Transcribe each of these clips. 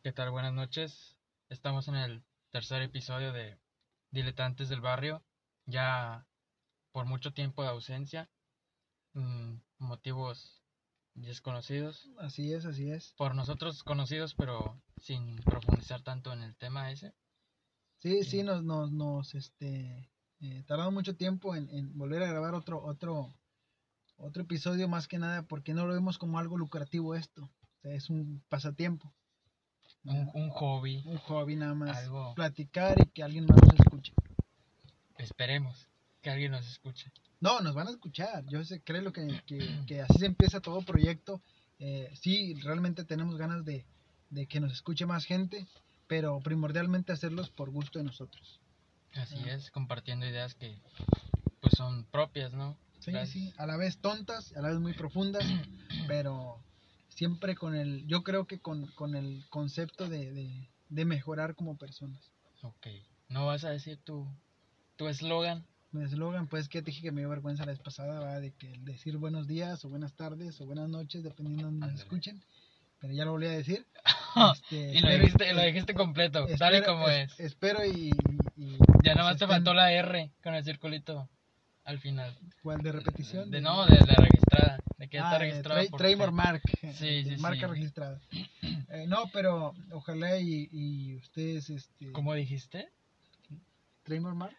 ¿Qué tal? Buenas noches. Estamos en el tercer episodio de Diletantes del Barrio. Ya por mucho tiempo de ausencia. mm, motivos desconocidos. Así es, así es. Por nosotros conocidos, pero sin profundizar tanto en el tema ese. Sí, sí, nos, nos, nos este, eh, tardamos mucho tiempo en, en volver a grabar otro, otro, otro episodio más que nada porque no lo vemos como algo lucrativo esto. O sea, es un pasatiempo, Un, un hobby. un hobby nada más. Algo. Platicar y que alguien más nos escuche. Esperemos que alguien nos escuche. No, nos van a escuchar. Yo sé, creo que, que, que así se empieza todo proyecto. Eh, sí, realmente tenemos ganas de, de que nos escuche más gente, pero primordialmente hacerlos por gusto de nosotros. Así es, compartiendo ideas que pues son propias, ¿no? Sí, sí, a la vez tontas, a la vez muy profundas, pero siempre con el, yo creo que con, con el concepto de, de, de mejorar como personas. Ok. ¿No vas a decir tu tu eslogan? Mi eslogan, pues que te dije que me dio vergüenza la vez pasada, va de que el decir buenos días o buenas tardes o buenas noches, dependiendo de donde nos Ándale. escuchen, pero ya lo volví a decir. Este, y lo espero- dijiste, lo dijiste completo, espero- como es- es. Espero y, y- y, Ya nada más pues, te faltó la R con el circulito al final. ¿cuál de repetición? De no, de la registrada, de que Ah, está de registrado. Tra- por Trademark. Mark. Sí, sí, Marca sí. registrada. Eh, no, pero ojalá y, y ustedes, este... ¿Cómo dijiste? Trademark Mark.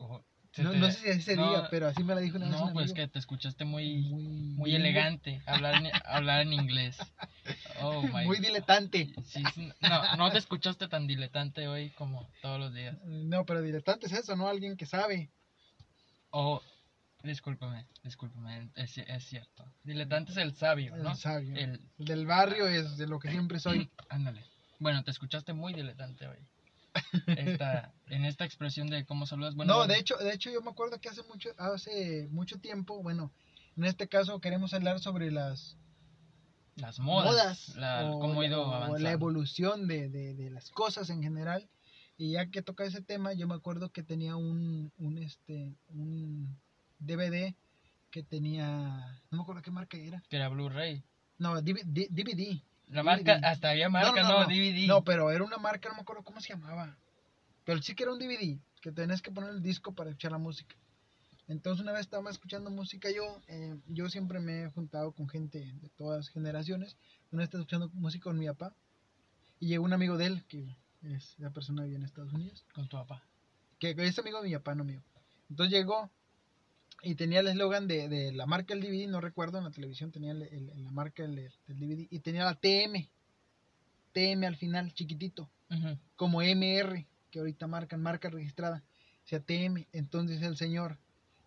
No, te- no sé si así se no, diga, pero así me la dijo una vez No, un pues que te escuchaste muy, muy, muy elegante hablar hablar en inglés. Oh my Muy diletante. Sí, sí, no, no te escuchaste tan diletante hoy como todos los días. No, pero diletante es eso, ¿no? Alguien que sabe. Oh, discúlpame, discúlpame, es, es cierto. Diletante es el sabio, El ¿no? sabio. El, Del barrio es de lo que siempre soy. ándale. Bueno, te escuchaste muy diletante hoy. Esta, en esta expresión de cómo saludas. Bueno, no, bueno, de hecho, de hecho yo me acuerdo que hace mucho, hace mucho tiempo, bueno, en este caso queremos hablar sobre las las modas, la- o, cómo ha ido o avanzando. la evolución de, de, de las cosas en general. Y ya que toca ese tema, yo me acuerdo que tenía un, un, este, un DVD que tenía, no me acuerdo qué marca era. Que era Blu-ray. No, DVD. DVD. La marca, DVD. hasta había marca, no, DVD. No, pero era una marca, no me acuerdo cómo se llamaba. Pero sí que era un DVD, que tenías que poner el disco para escuchar la música. Entonces una vez estaba escuchando música yo, eh, yo siempre me he juntado con gente de todas generaciones. Una vez estaba escuchando música con mi papá y llegó un amigo de él, que es la persona que vive en Estados Unidos, Con tu papá. que es amigo de mi papá, no mío. Entonces llegó y tenía el eslogan de, de la marca del DVD, no recuerdo, en la televisión tenía el- el- la marca del, del DVD y tenía la TM, TM al final, chiquitito como MR, que ahorita marcan, marca registrada, o sea TM. Entonces el señor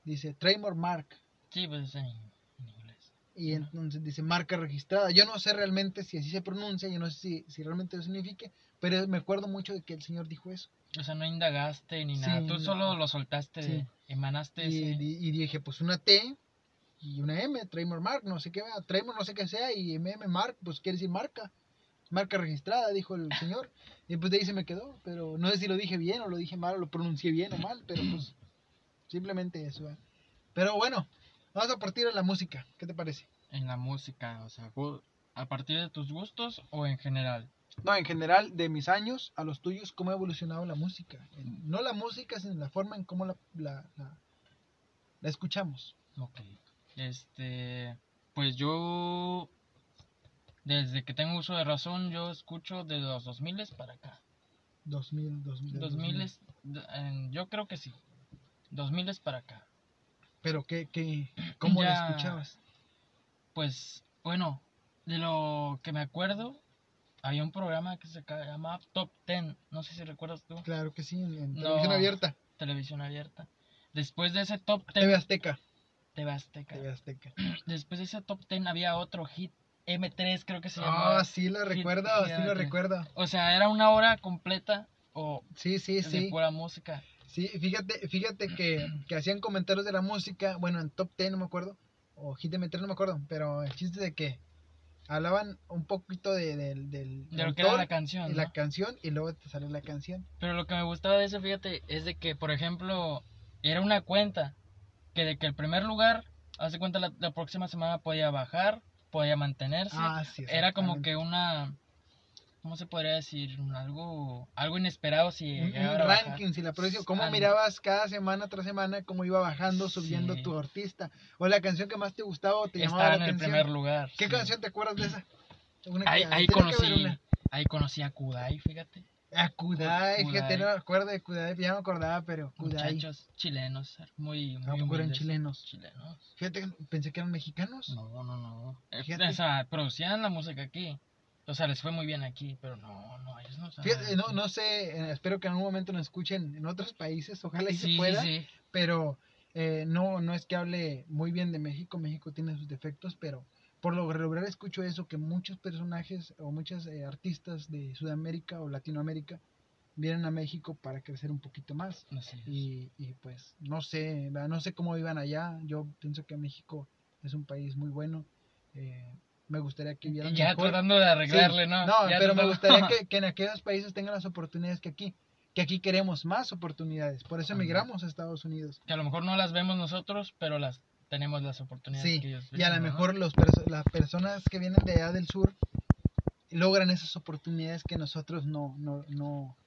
dice Trademark Mark Sí, pues es en, en inglés. y entonces dice marca registrada. Yo no sé realmente si así se pronuncia, yo no sé si, si realmente lo signifique, pero me acuerdo mucho de que el señor dijo eso. O sea, no indagaste ni Sí, nada. Tú no. solo lo soltaste, Sí. emanaste Y, ese. y- y dije, pues una T y una M, Trademark Mark, no sé qué, Trademark no sé qué sea, y MM Mark, pues quiere decir marca. Marca registrada, dijo el señor. Y pues de ahí se me quedó, pero no sé si lo dije bien o lo dije mal o lo pronuncié bien o mal, pero pues simplemente eso. ¿eh? Pero bueno, vamos a partir de la música, ¿qué te parece? En la música, o sea, a partir de tus gustos o en general. No, en general, de mis años a los tuyos, ¿cómo ha evolucionado la música? No la música, sino la forma en cómo la, la, la- la escuchamos. Ok. Este. Pues yo. Desde que tengo uso de razón, yo escucho de los 2000 para acá. 2000, 2000. 2000 es- en- yo creo que sí. 2000 para acá. Pero qué, qué, ¿cómo la escuchabas? Pues, bueno, de lo que me acuerdo, había un programa que se llamaba Top Ten. No sé si recuerdas tú. Claro que sí, en, en No. televisión abierta. Televisión abierta. Después de ese Top TV Ten. Azteca. TV Azteca. TV Azteca. Después de ese Top Ten había otro hit. M3 creo que se llamaba. Ah, sí la Hit- recuerdo, sí lo recuerdo. O sea, era una hora completa o Sí, sí, de sí. pura música. Sí, fíjate, fíjate que, que hacían comentarios de la música, bueno, en Top 10 no me acuerdo, o Hit M3 no me acuerdo, pero el chiste de que hablaban un poquito de, del del De lo que era la canción. la canción y luego te sale la canción. Pero lo que me gustaba de eso, fíjate, es de que, por ejemplo, era una cuenta que de que el primer lugar, hace cuenta la, la próxima semana podía bajar, podía mantenerse. Ah, sí. era como que una ¿cómo se podría decir? Algo, algo inesperado si Un, ranking, si la producción, cómo mirabas cada semana tras semana cómo iba bajando, subiendo Sí. tu artista, o la canción que más te gustaba o te llamaba Estaba la en el atención. primer lugar. ¿Qué sí. canción te acuerdas de esa? Una Ahí, conocí, ahí conocí a Kudai, fíjate. A Kudai, fíjate, no me acuerdo de Kudai, ya me acordaba, pero Kudai. Muchachos chilenos, muy, muy ¿A poco eran chilenos? Chilenos. Fíjate, pensé que eran mexicanos. No, no, no. Eh, Fíjate. O sea, producían la música aquí. O sea, les fue muy bien aquí, pero no, no, ellos no saben. Fíjate, no, no sé, eh, espero que en algún momento nos escuchen en otros países, ojalá y Sí, se pueda, sí. pero eh, no, no es que hable muy bien de México, México tiene sus defectos, pero por lo regular escucho eso, que muchos personajes o muchos eh, artistas de Sudamérica o Latinoamérica vienen a México para crecer un poquito más. Y, y pues no sé, no sé cómo vivan allá, yo pienso que México es un país muy bueno, eh, me gustaría que vivieran ya mejor. tratando de arreglarle, Sí, ¿no? No, Ya pero me gustaría que, que en aquellos países tengan las oportunidades que aquí. Que aquí queremos más oportunidades. Por eso emigramos a Estados Unidos. que a lo mejor no las vemos nosotros, pero las tenemos las oportunidades Sí, que ellos y a lo mejor los perso- las personas que vienen de allá del sur logran esas oportunidades que nosotros no, no, no,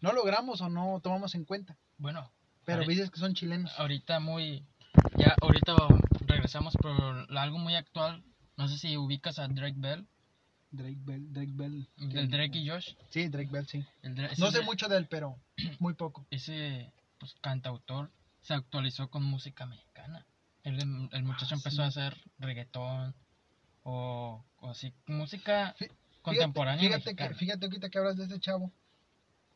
no logramos o no tomamos en cuenta. Bueno, Pero dices que son chilenos. ahorita muy... Ya, ahorita regresamos por algo muy actual. No sé si ubicas a Drake Bell, Drake Bell, Drake Bell. el Drake y Josh. Sí, Drake Bell, sí. No ese- sé mucho de él, pero muy poco. Ese pues, cantautor se actualizó con música mexicana. El, el muchacho Ah, empezó sí. a hacer reggaetón o, o así, música Fí- contemporánea Fíjate, que, mexicana. fíjate ahorita que hablas de este chavo,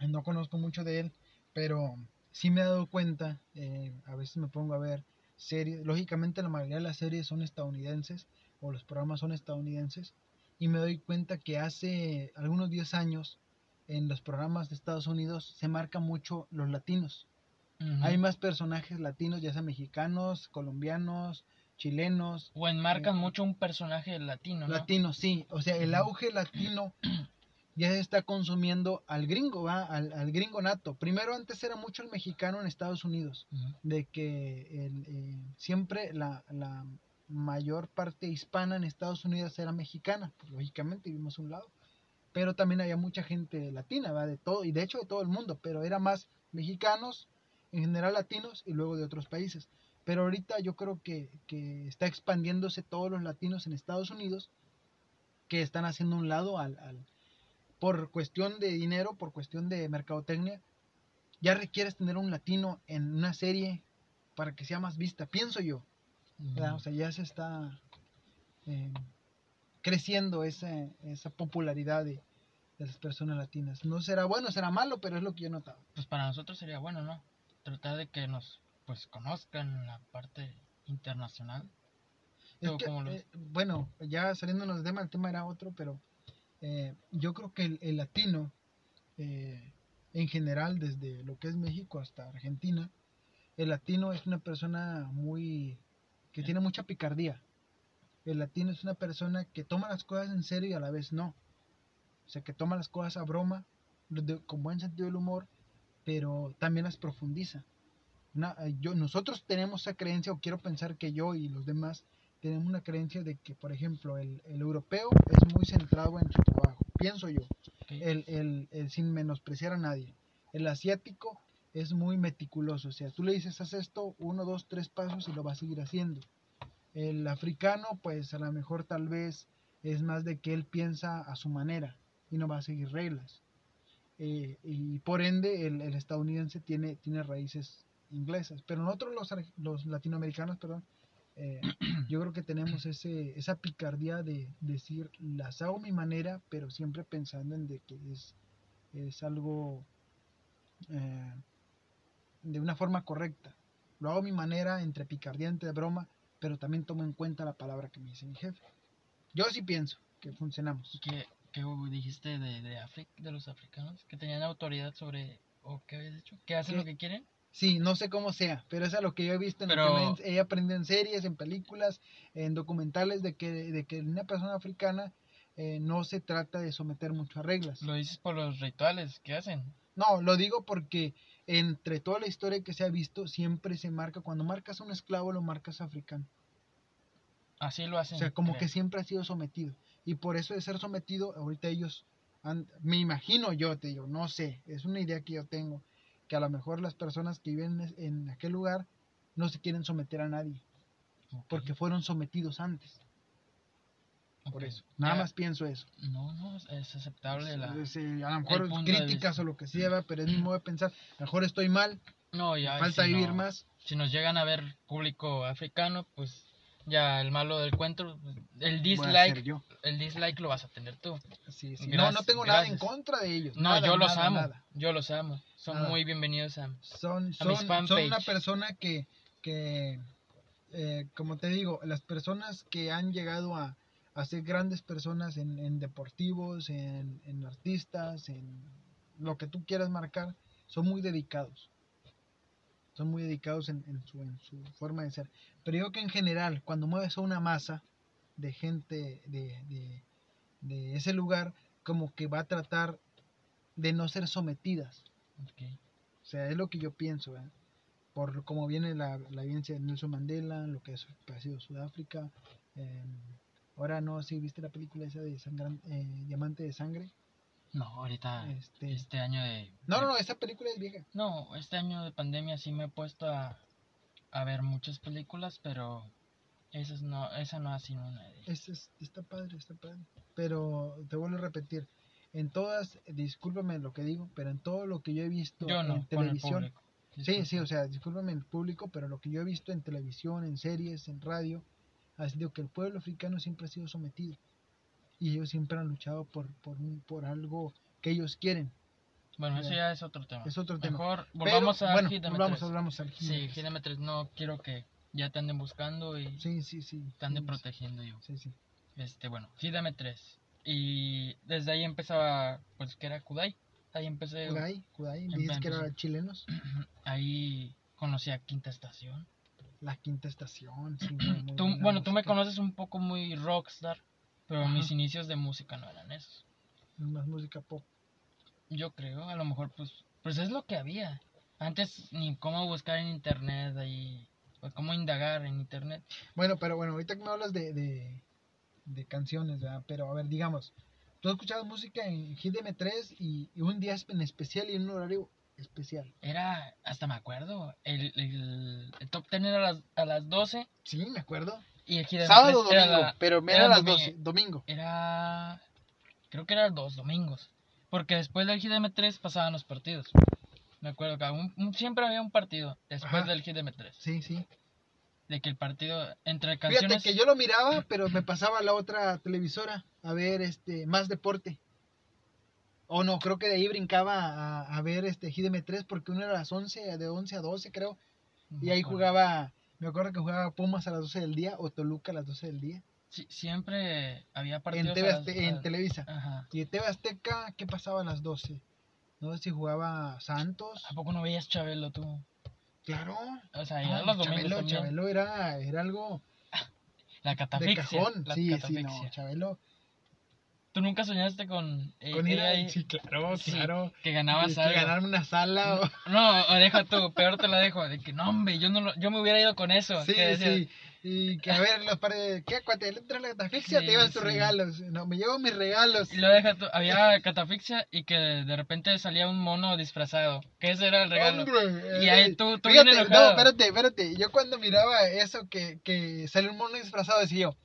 no conozco mucho de él, pero sí me he dado cuenta, eh, a veces me pongo a ver series, lógicamente la mayoría de las series son estadounidenses o los programas son estadounidenses, y me doy cuenta que hace algunos 10 años en los programas de Estados Unidos se marca mucho los latinos. Hay más personajes latinos, ya sea mexicanos, colombianos, chilenos, O enmarcan eh, mucho un personaje latino, ¿no? Latino, sí. O sea, el auge latino ya se está consumiendo al gringo, ¿va? Al, al gringo nato. Primero, antes era mucho el mexicano en Estados Unidos, de que el, eh, siempre la, la mayor parte hispana en Estados Unidos era mexicana, pues, lógicamente vivimos a un lado. Pero también había mucha gente latina, ¿va? De todo, y de hecho de todo el mundo, pero era más mexicanos, en general latinos, y luego de otros países. Pero ahorita yo creo que, que está expandiéndose todos los latinos en Estados Unidos que están haciendo un lado al, al- por cuestión de dinero, por cuestión de mercadotecnia, ya requieres tener un latino en una serie para que sea más vista, pienso yo. ¿Verdad? O sea, ya se está eh, creciendo esa, esa popularidad de, de las personas latinas. No será bueno, será malo, pero es lo que yo he notado. Pues para nosotros sería bueno, ¿no? Tratar de que nos pues conozcan la parte internacional. Es ¿Tú que, cómo lo eh, bueno, ya saliéndonos del tema, el tema era otro, pero eh, yo creo que el, el latino, eh, en general, desde lo que es México hasta Argentina, el latino es una persona muy que tiene mucha picardía. El latino es una persona que toma las cosas en serio y a la vez no. O sea, que toma las cosas a broma, de- con buen sentido del humor, pero también las profundiza. Una- eh, yo, nosotros tenemos esa creencia, o quiero pensar que yo y los demás tenemos una creencia de que, por ejemplo, el, el europeo es muy centrado en su trabajo, pienso yo, el, el- el sin menospreciar a nadie. El asiático es muy meticuloso, o sea, tú le dices, haz esto, uno, dos, tres pasos y lo va a seguir haciendo. El africano, pues a lo mejor tal vez es más de que él piensa a su manera y no va a seguir reglas. Eh, y por ende el, el estadounidense tiene, tiene raíces inglesas, pero nosotros los, los latinoamericanos, perdón, eh, yo creo que tenemos ese, esa picardía de decir, las hago a mi manera, pero siempre pensando en de que es, es algo eh, de una forma correcta. Lo hago a mi manera, entre picardía, entre broma, pero también tomo en cuenta la palabra que me dice mi jefe. Yo sí pienso que funcionamos. ¿Qué, qué dijiste de, de, Afri- de los africanos? Que tenían autoridad sobre... ¿O qué habías dicho? ¿Que hacen ¿Qué? lo que quieren? Sí, no sé cómo sea, pero es a lo que yo he visto, en lo Pero- que me he aprendido en series, en películas, en documentales, de que, de que una persona africana eh, no se trata de someter mucho a reglas. Lo dices por los rituales que hacen. No, lo digo porque entre toda la historia que se ha visto, siempre se marca, cuando marcas a un esclavo, lo marcas africano. Así lo hacen. O sea, como creo. que siempre ha sido sometido. Y por eso de ser sometido, ahorita ellos an- me imagino yo, te digo, no sé, es una idea que yo tengo, que a lo mejor las personas que viven en, en aquel lugar no se quieren someter a nadie, porque fueron sometidos antes, por eso. Nada más pienso eso. No, no, es aceptable la... A lo mejor críticas o lo que sea, pero es mi modo de pensar, mejor estoy mal, No, ya. falta si vivir no- más. Si nos llegan a ver público africano, pues ya el malo del cuento, el dislike, yo. el dislike lo vas a tener tú. Sí, sí. no, Gracias, no tengo nada en contra de ellos. No, nada, yo los nada, amo, nada. yo los amo. Son muy bienvenidos a... Son, A son, mis son fanpage. una persona que, que eh, como te digo, las personas que han llegado a, a ser grandes personas en, en deportivos, en, en artistas, en lo que tú quieras marcar, son muy dedicados. Son muy dedicados en, en su, forma de ser. Pero yo que en general, cuando mueves a una masa de gente de, de, de ese lugar, como que va a tratar de no ser sometidas. O sea, es lo que yo pienso, ¿verdad? Por cómo viene la, la vivencia de Nelson Mandela, lo que ha sido Sudáfrica. eh, ahora no, si viste la película esa de Sangran- eh, Diamante de Sangre. No, ahorita, Este- este año de... No, no, no, esa película es vieja. No, este año de pandemia sí me he puesto a, a ver muchas películas, pero esa no, esa no ha sido una de ellas. Es, es- está padre, está padre. Pero te vuelvo a repetir, en todas, discúlpame lo que digo, pero en todo lo que yo he visto Yo no, en televisión, público. Sí, sí, o sea, discúlpame el público, pero lo que yo he visto en televisión, en series, en radio, ha sido que el pueblo africano siempre ha sido sometido. Y ellos siempre han luchado por, por, un- por algo que ellos quieren. Bueno, eso Ya. es otro tema. Es otro tema. Mejor Pero, volvamos a bueno, de volvamos, M3. volvamos al Sí, Hit. Hit de M3, no quiero que ya te anden buscando y Sí, sí, sí. te anden sí, protegiendo yo. Sí, sí. Este, bueno, de M3. Y desde ahí empezaba, pues que era Kudai. Ahí empecé, Kudai, Kudai, en dices que eran chilenos. ahí conocí a Quinta Estación. La quinta estación. Sí, muy- muy Tú, bueno, tú me conoces un poco muy rockstar, pero Ajá. mis inicios de música no eran esos. Más música pop. Yo creo, a lo mejor pues, pues es lo que había. Antes ni cómo buscar en internet ahí, o cómo indagar en internet. Bueno, pero bueno, ahorita que me hablas de, de, de canciones, ¿verdad? Pero a ver, digamos, tú has escuchado música en Hit M3 y, y un día en especial y en un horario especial. Era, hasta me acuerdo, el, el, el top 10 era a las, a las 12 Sí, me acuerdo. y el Sábado o M3 era domingo, la- pero era era las domingo. 12, domingo. era, creo que eran dos domingos, porque después del Hit de M3 pasaban los partidos. Me acuerdo que un- un- siempre había un partido después Ajá. del Hit de M3. Sí, sí. De que el partido entre Fíjate canciones... que yo lo miraba, pero me pasaba a la otra televisora a ver este más deporte. O no, creo que de ahí brincaba a, a ver este Hit M3 porque uno era a las 11, de 11 a 12 creo. no Y ahí jugaba, me acuerdo que jugaba Pumas a las 12 del día o Toluca a las 12 del día. Sí, siempre había En, partidos TV a las- en Televisa. Ajá. Y en TV Azteca, ¿qué pasaba a las 12? No sé si jugaba Santos. ¿A poco no veías Chabelo tú? Claro. O sea, Ah, ya los Chabelo. Chabelo era, era algo La de catafixia. cajón. La Sí, sí, catafixia. no, Chabelo. ¿Tú nunca soñaste con, eh, Con ir ahí? Sí, claro, Sí, claro. que ganabas que algo? ganarme una sala o... No, o deja tú, peor te la dejo, de que no, hombre, yo no lo- yo me hubiera ido con eso. Sí, que sí. Y que a ver, los paredes, ¿qué? Cuando te entra la catafixia, Sí, te llevas tus sí. regalos. No, me llevo mis regalos. Y lo deja tú, había catafixia y que de repente salía un mono disfrazado, que ese era el regalo. Hombre, Y ahí eh, tú- tú fíjate, no, espérate, espérate. Yo cuando miraba eso que, que sale un mono disfrazado, decía yo,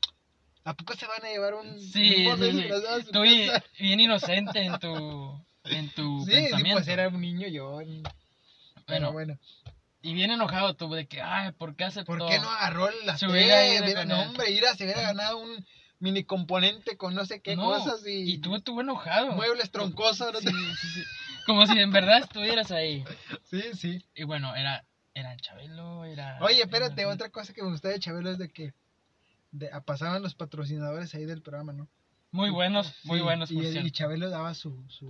¿a poco se van a llevar un, Sí, un sí, sí. Tú bien, bien inocente en tu, en tu Sí, sí, pensamiento. pues era un niño yo. Pero Bueno, bueno, y bien enojado tú, de que, ay, ¿por qué aceptó? ¿por qué no agarró la Se hubiera no, hombre, mira, se hubiera ganado un mini componente con no sé qué No, cosas y, Y tú estuvo enojado. muebles troncosos. ¿no? Sí, sí, sí. Como si en verdad estuvieras ahí. sí, sí. Y bueno, era, era Chabelo, era... Oye, espérate, era- otra cosa que me gustaba de Chabelo es de que de, a- pasaban los patrocinadores ahí del programa, ¿no? Muy buenos, muy Sí, buenos, Y, por el- cierto. y Chabelo daba su, su,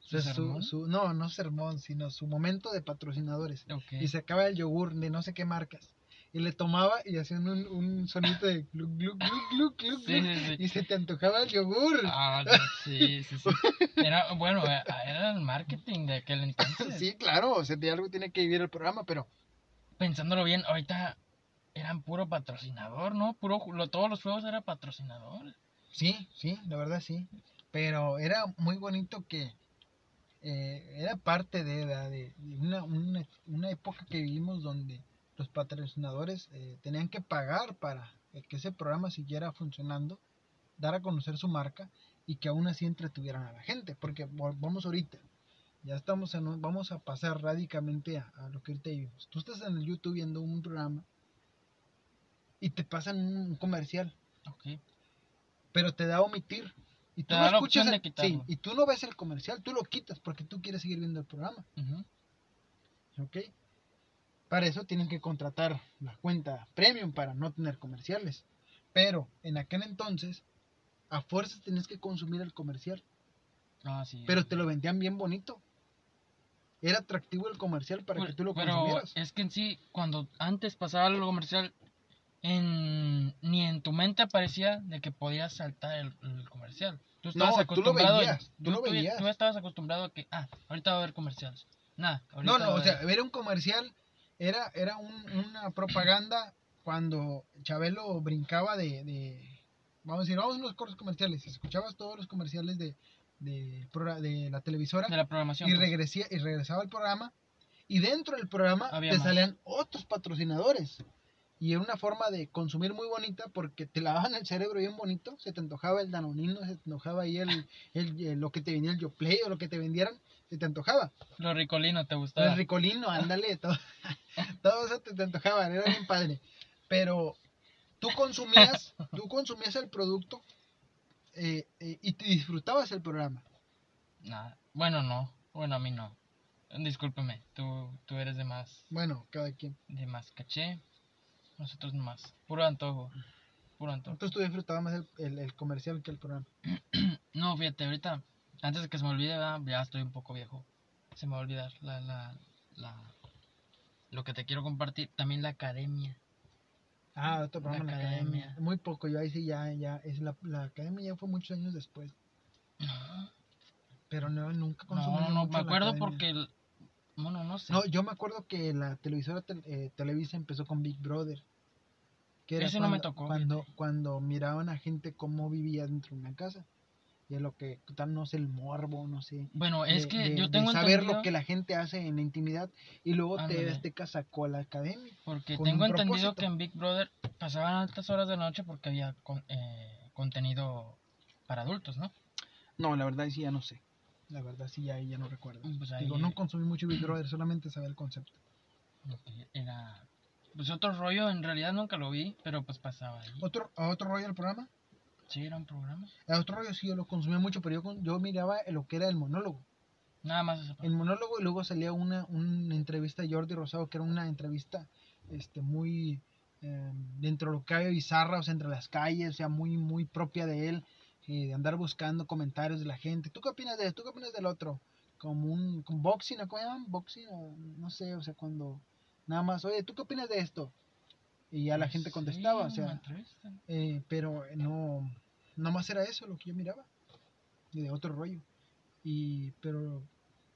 ¿Su su- sermón? su- no, no sermón, sino su momento de patrocinadores. Ok. Y sacaba el yogur de no sé qué marcas. Y le tomaba y hacían un, un sonido de gluc, gluc, gluc, gluc, gluc, Sí, y se te antojaba el yogur. Ah, no, sí, sí, sí. Era, bueno, eh, era el marketing de aquel entonces. Sí, claro, o sea, de algo tiene que vivir el programa, pero Pensándolo bien, ahorita eran puro patrocinador, ¿no? Puro, lo, todos los juegos eran patrocinador. sí, sí, la verdad sí. Pero era muy bonito que eh, era parte de, de, de una, una, una, época que vivimos donde los patrocinadores eh, tenían que pagar para que ese programa siguiera funcionando, dar a conocer su marca y que aún así entretuvieran a la gente. Porque vamos ahorita, ya estamos en, vamos a pasar radicalmente a, a lo que ahorita vivimos. Tú estás en el YouTube viendo un programa y te pasan un comercial. Okay. Pero te da a omitir. Y tú, no escuchas el, sí, y tú no ves el comercial, tú lo quitas porque tú quieres seguir viendo el programa. Uh -huh. ¿Ok? Para eso tienen que contratar la cuenta premium para no tener comerciales. Pero en aquel entonces, a fuerzas tenías que consumir el comercial. Ah, sí, pero te lo vendían bien bonito. Era atractivo el comercial para pero, que tú lo pero consumieras. es que en sí, cuando antes pasaba el comercial, en, ni en tu mente aparecía de que podías saltar el, el comercial. Tú estabas no, acostumbrado. Tú lo veías. Tú, tú, lo veías. Tú, estabas acostumbrado a que, ah, ahorita va a haber comerciales. Nada, no, no, o sea, ver un comercial era, era un, una propaganda cuando Chabelo brincaba de, de, Vamos a decir, vamos a unos cortos comerciales. Escuchabas todos los comerciales de, de, de la televisora. De la programación. Y, regresía, y regresaba al programa. Y dentro del programa Había te más. salían otros patrocinadores. Y era una forma de consumir muy bonita porque te lavaban el cerebro bien bonito. Se te antojaba el danonino, se te antojaba ahí el, el, el lo que te venía el Yoplay o lo que te vendieran. Se te antojaba. Lo ricolino te gustaba. El ricolino, ándale. todo, todo eso te, te antojaba. Era bien padre. Pero tú consumías, tú consumías el producto eh, eh, y te disfrutabas el programa. Nada. Bueno, no. Bueno, a mí no. Discúlpeme, tú, tú eres de más, Bueno, cada quien. de más caché. Nosotros nomás. Puro antojo. Puro antojo. Entonces tú disfrutabas más el, el, el comercial que el programa. No, fíjate, ahorita, antes de que se me olvide, ¿verdad? ya estoy un poco viejo. Se me va a olvidar la, la, la, lo que te quiero compartir. También la academia. Ah, otro programa, La la academia. Academia. Muy poco, yo ahí sí ya, ya, es la, la academia ya fue muchos años después. Pero no, nunca consumí No, no, mucho me acuerdo porque, bueno, no sé. No, yo me acuerdo que la televisora tel- eh, Televisa empezó con Big Brother. Que era Ese no me cuando, tocó, Cuando, cuando miraban a gente cómo vivía dentro de una casa. Y es lo que, tal, no sé, el morbo, no sé. bueno, es de- que de- yo de tengo saber entendido, lo que la gente hace en la intimidad. Y luego Ándale. TV Azteca sacó a la academia. porque tengo entendido propósito. que en Big Brother pasaban altas horas de noche porque había con- eh, contenido para adultos, ¿no? No, la verdad sí ya no sé. La verdad sí ya, ya no recuerdo. Pues ahí Digo, no consumí mucho Big Brother, solamente sabía el concepto. era, pues otro rollo, en realidad nunca lo vi, pero pues pasaba ahí. ¿Otro, a otro rollo del programa? Sí, era un programa. A otro rollo sí yo lo consumía mucho, pero yo, con- yo miraba lo que era el monólogo. Nada más parte. El monólogo y luego salía una, una entrevista de Jordi Rosado, que era una entrevista este muy eh, dentro de lo que había bizarra, o sea, entre las calles, o sea, muy, muy propia de él, eh, de andar buscando comentarios de la gente. ¿Tú qué opinas de esto? ¿Tú qué opinas del otro? Como un como boxing. ¿cómo llaman? Boxing, o no sé, o sea, cuando nada más, oye, ¿tú qué opinas de esto? Y ya la Pues gente sí, contestaba, o sea, eh, pero no, no más era eso lo que yo miraba, y de otro rollo. Y, pero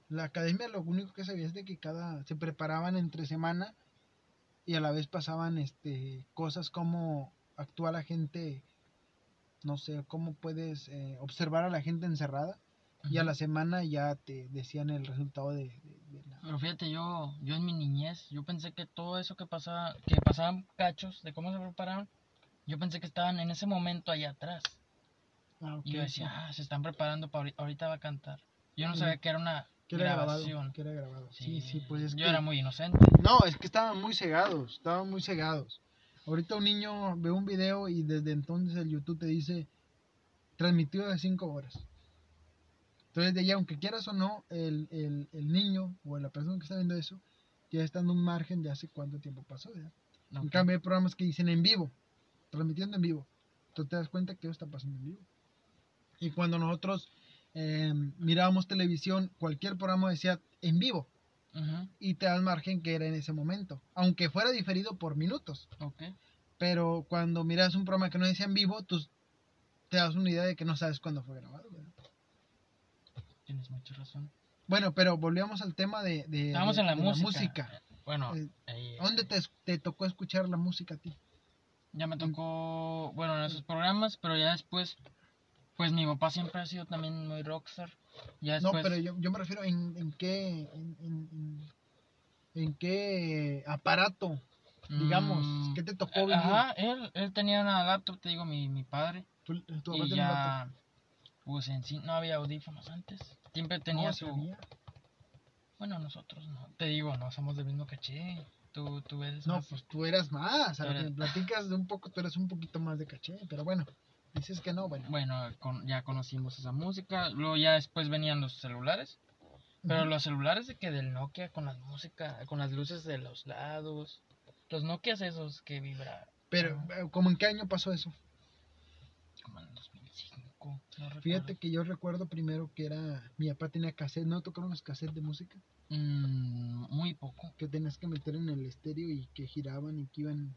la academia lo único que sabía es de que cada, se preparaban entre semana y a la vez pasaban este cosas como actúa la gente, no sé, cómo puedes eh, observar a la gente encerrada y a la semana ya te decían el resultado de, de- de la... Pero fíjate, yo, yo en mi niñez, yo pensé que todo eso que pasaba, que pasaban cachos de cómo se preparaban, yo pensé que estaban en ese momento allá atrás. Ah, Y yo decía, sí, ah, se están preparando para ahorita va a cantar. Yo no Sí. sabía que era una que era grabado, grabación. que era grabado. Sí, sí, pues es yo que... era muy inocente. No, es que estaban muy cegados, estaban muy cegados. Ahorita un niño ve un video y desde entonces el YouTube te dice transmitido de 5 horas. Entonces de ahí, aunque quieras o no, el, el, el niño o la persona que está viendo eso ya está en un margen de hace cuánto tiempo pasó. ¿verdad? En Ok. cambio hay programas que dicen en vivo, transmitiendo en vivo. Entonces te das cuenta que eso está pasando en vivo. Y cuando nosotros eh, mirábamos televisión, cualquier programa decía en vivo Y te das margen que era en ese momento, aunque fuera diferido por minutos. Pero cuando miras un programa que no decía en vivo, tú te das una idea de que no sabes cuándo fue grabado. ¿verdad? Tienes mucha razón. Bueno, pero volvíamos al tema de, de- Estábamos de- en la de música. Bueno, Eh, ahí, ¿Dónde te, te tocó escuchar la música a ti? ya me tocó, bueno, en esos programas, pero ya después Pues mi papá siempre ha sido también muy rockstar. Ya No, pero yo, yo me refiero en, en qué en, en- en- qué aparato, digamos, mm, ¿qué te tocó vivir? Ajá, él, él tenía una laptop, te digo, mi, mi padre. Tú- tu papá y tenía un laptop. ya, pues en sí no había audífonos antes. Siempre tenía No, su... sabía. Bueno, nosotros no. Te digo, no somos del mismo caché. Tú, tú eres No, más- pues tú eras más, Tú eres- platicas de un poco, tú eres un poquito más de caché, pero bueno, dices que no, bueno. Bueno, con- ya conocimos esa música. Luego ya después venían los celulares. Pero los celulares de que del Nokia con la música, con las luces de los lados. Los Nokias esos que vibra. Pero, eh, ¿cómo en qué año pasó eso? Como en 2005. No recuerdo. Fíjate que yo recuerdo primero que era, mi papá tenía cassette, ¿no tocaron los cassettes de música? Mm, muy poco. Que tenías que meter en el estéreo y que giraban y que iban,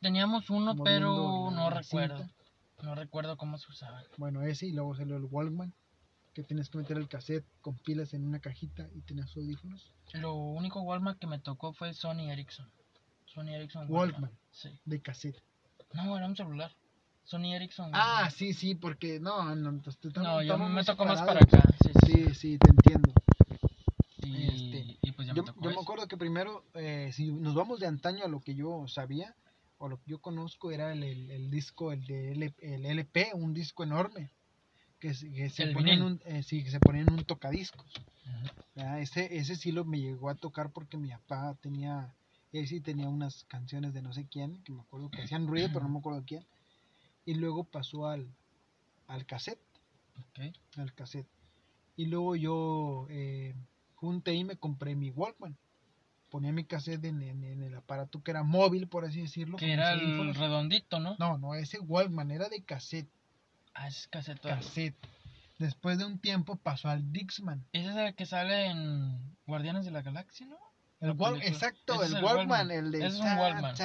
Teníamos uno, pero no recuerdo. cinta. No recuerdo cómo se usaba. bueno, ese y luego salió el Walkman, que tenías que meter el cassette con pilas en una cajita y tenías audífonos. Lo único Walkman que me tocó fue Sony Ericsson. Sony Ericsson Walkman, Sí. de cassette. No, era un celular. Sony Ericsson. Ah, sí, sí, porque no, no, entonces te- no, yo me tocó más para acá. Sí, sí. Sí, sí, te entiendo. Y, Este, y pues ya Yo, me tocó. yo me acuerdo que primero, eh, si nos vamos de antaño a lo que yo sabía, o lo que yo conozco, era el, el- el disco, el de L- el LP, un disco enorme, que, se- que se ponía en un, eh, sí, que se ponía en un tocadiscos. ¿verdad? Ese, ese sí lo me llegó a tocar porque mi papá tenía, él sí tenía unas canciones de no sé quién, que me acuerdo que hacían ruido, pero no me acuerdo quién. Y luego pasó al, al cassette, al cassette. Y luego yo eh, junté y me compré mi Walkman. Ponía mi cassette en, en- en el aparato que era móvil, por así decirlo. Que era el redondito, ¿no? No, no, ese Walkman era de cassette, Ah, ese es cassette. cassette. Después de un tiempo pasó al Dixman. Ese es el que sale en Guardianes de la Galaxia, ¿no? El Wal- exacto, el, Walkman, Walkman. el de... Ese es un Walkman.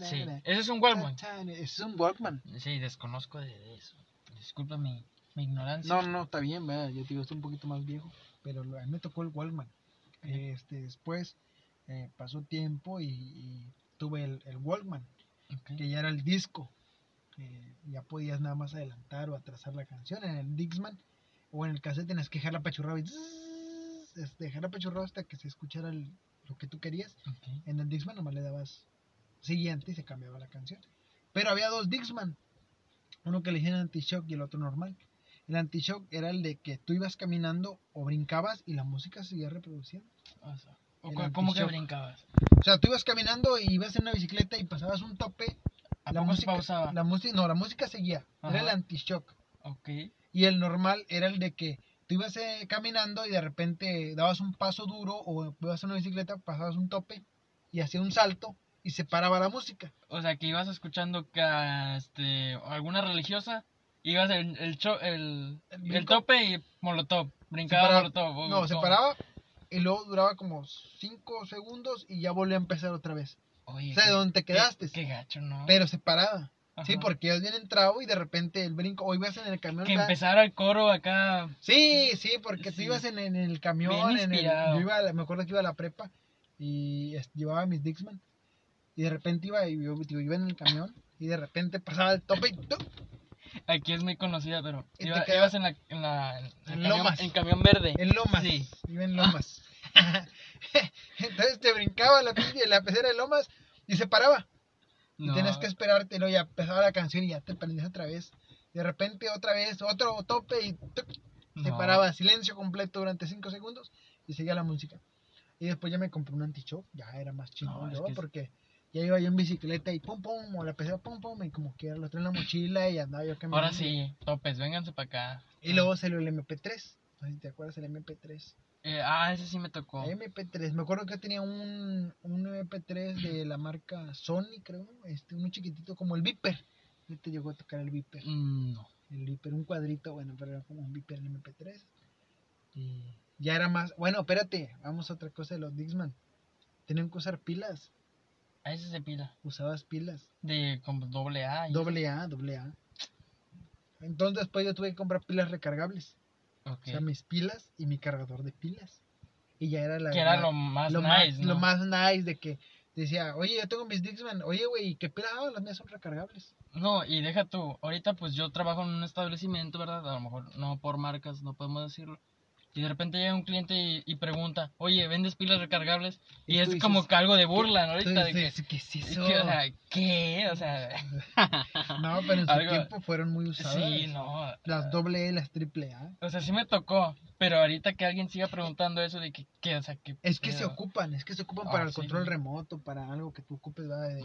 Sí. Ese es un Walkman. Ese es un Walkman. Sí, desconozco de, eso. Disculpa mi, mi ignorancia. No, no, está bien, ¿verdad? yo te digo, estoy un poquito más viejo, pero a mí me tocó el Walkman. Este, después eh, pasó tiempo y, y tuve el, el Walkman, que ya era el disco. ya podías nada más adelantar o atrasar la canción. En el Dixman o en el cassette tenías que dejarla apachurrada y este, dejarla apachurrada hasta que se escuchara el- lo que tú querías. En el Dixman nomás le dabas siguiente y se cambiaba la canción. Pero había dos Dixman. Uno que le decían anti-shock y el otro normal. El anti-shock era el de que tú ibas caminando o brincabas y la música se seguía reproduciendo. O sea, o ¿Cómo que brincabas? O sea, tú ibas caminando y ibas en una bicicleta y pasabas un tope. ¿A la poco se música, pausaba? la música, no, la música seguía. Ajá. Era el anti-shock. Ok. Y el normal era el de que tú ibas eh, caminando y de repente dabas un paso duro o ibas en una bicicleta, pasabas un tope y hacía un salto y se paraba la música. O sea, que ibas escuchando que, este, alguna religiosa, ibas el, el, cho- el, El tope y molotov. Brincaba paraba- molotov. o No, se paraba y luego duraba como 5 segundos y ya volvía a empezar otra vez. Oye, O sea, de donde te quedaste. Qué, gacho, ¿no? Pero se paraba. Sí, Ajá. porque ya bien entrado y de repente el brinco, o ibas en el camión. Que ¿verdad? empezara el coro acá. Sí, sí, porque tú Sí. ibas en, en el camión, Bien en el, yo iba, a la- me acuerdo que iba a la prepa y llevaba mis Dixman y de repente iba y yo, iba en el camión y de repente pasaba el tope y ¡tup! Aquí es muy conocida, pero iba- ibas en la, en la en En camión, Lomas. en camión verde. en Lomas, Sí. iba en Lomas. Entonces te brincaba la, la pecera de Lomas y se paraba. Y tenías que esperarte, y luego ya empezaba la canción y ya te prendías otra vez. De repente otra vez, otro tope y ¡tuc! se no. paraba, silencio completo durante 5 segundos y seguía la música. Y después ya me compré un anti-shock, ya era más chingón No, yo, es- porque ya iba yo en bicicleta y pum pum, o la pecera pum pum, y como que lo traía en la mochila y andaba yo caminando. Ahora sí, topes, vénganse para acá. Y luego salió el MP3, no sé si te acuerdas el MP3. Eh, ah, ese sí me tocó. MP3, me acuerdo que tenía un, un MP3 de la marca Sony, creo, este, uno chiquitito como el Viper. ¿Sí te llegó a tocar el Viper? Mm, no. el Viper, un cuadrito, bueno, pero era como un Viper en MP3. Y ya era más, bueno, espérate, vamos a otra cosa de los Dixman. Tenían que usar pilas, A ese se pila. usabas pilas, De como doble A. doble A, doble A. Entonces después yo tuve que comprar pilas recargables, Ok. o sea, mis pilas y mi cargador de pilas. Y ya era la... que era la- lo más lo nice, más, ¿no? lo más nice de que decía, oye, yo tengo mis Dixman, oye, güey, ¿qué pilas? Ah, las mías son recargables. No, y deja tú, ahorita pues yo trabajo en un establecimiento, ¿verdad? A lo mejor no por marcas, no podemos decirlo. Y de repente llega un cliente y, y pregunta, oye, ¿vendes pilas recargables? Y, Y es dices, como que algo de burla, ¿no? Ahorita de que, ¿qué o sea, ¿qué? O sea, No, pero en su Algo- tiempo fueron muy usadas. sí, no. Las doble E, las triple A. O sea, sí me tocó, pero ahorita que alguien siga preguntando eso de que, ¿qué? O sea, ¿qué Es que se ocupan, es que se ocupan Ah, para el sí. control remoto, para algo que tú ocupes ¿verdad? de,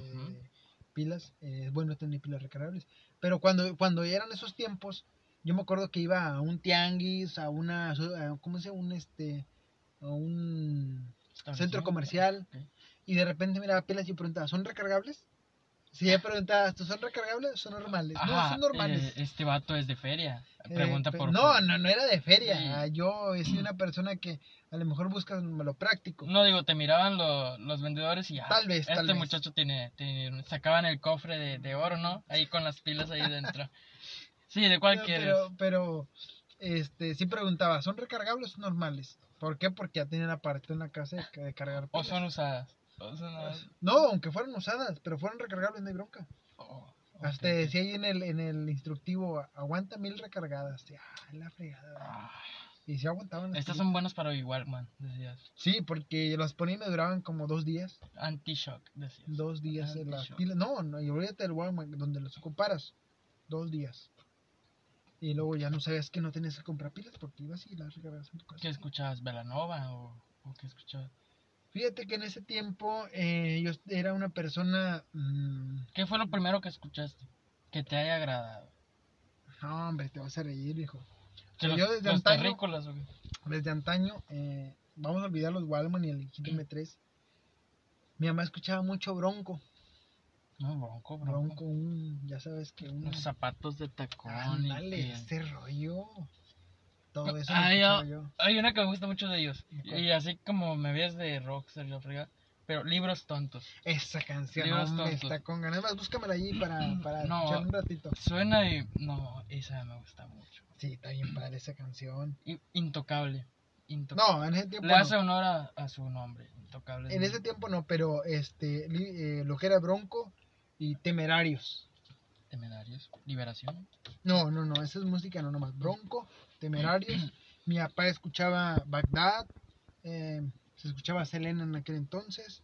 pilas. eh, es bueno tener pilas recargables. Pero cuando, cuando eran esos tiempos, yo me acuerdo que iba a un tianguis, a una, a- ¿cómo se? Un este, a un centro comercial. Y de repente miraba pilas y preguntaba, ¿son recargables? Si ella preguntaba, ¿estos son recargables o son normales? no, son normales. eh, este vato es de feria. Eh, Pregunta pe- por. No, no, no era de feria. Sí. Ah, Yo sido una persona que a lo mejor busca lo práctico. No digo, te miraban lo- los vendedores y ya. Tal vez, Este tal vez. muchacho tiene, tiene- Sacaban el cofre de, de oro, ¿no? Ahí con las pilas ahí dentro. Sí, de cuál pero, quieres. pero, pero, este, sí preguntaba, ¿son recargables o normales? ¿Por qué? Porque ya tenían aparato en la casa de, de cargar O pilas. son usadas. O son usadas. No, aunque fueran usadas, pero fueron recargables, no hay bronca. Oh, Hasta decía ahí en el, en el instructivo, aguanta mil recargadas. Ah, la fregada. Ah, Y sí aguantaban las estas pilas. son buenas para igual, man, decías. Sí, porque las ponía y me duraban como dos días. Anti-shock, decías. Dos días en las pilas. No, no, y olvídate del Walmart donde los ocuparas. Dos días. Y luego ya no sabías que no tenías que comprar pilas porque ibas y las recargabas en tu casa. ¿Qué escuchabas? ¿Velanova o, o qué escuchabas? Fíjate que en ese tiempo eh, yo era una persona... mm, ¿Qué fue lo primero que escuchaste? Que te haya agradado. no, hombre, te vas a reír, hijo. ¿Que Yo desde los antaño- terrícolas o qué? Desde antaño, eh, vamos a olvidar los Walmart y el Hit M3. Mi mamá escuchaba mucho Bronco. No, bronco, bronco. Bronco, un, ya sabes que un... Los zapatos de tacón. y Ándale, que- ese rollo. Todo eso escuchaba yo. Hay una que me gusta mucho de ellos. Y así como me ves de rockstar, yo frega. Pero libros tontos. Esa canción, Libros hombre, tontos. está con ganas. Más, búscamela allí para, para No. escuchar un ratito. Suena y. No, esa me gusta mucho. Sí, está bien padre esa canción. Intocable. Intocable. No, en ese tiempo Le hace no. honor a, a su nombre. Intocable. En ese tiempo no, pero este, eh, lo que era Bronco y Temerarios. Temerarios. Liberación. No, no, no, esa es música no nomás. Bronco, Temerarios. Mi papá escuchaba Bagdad, eh, se escuchaba Selena en aquel entonces.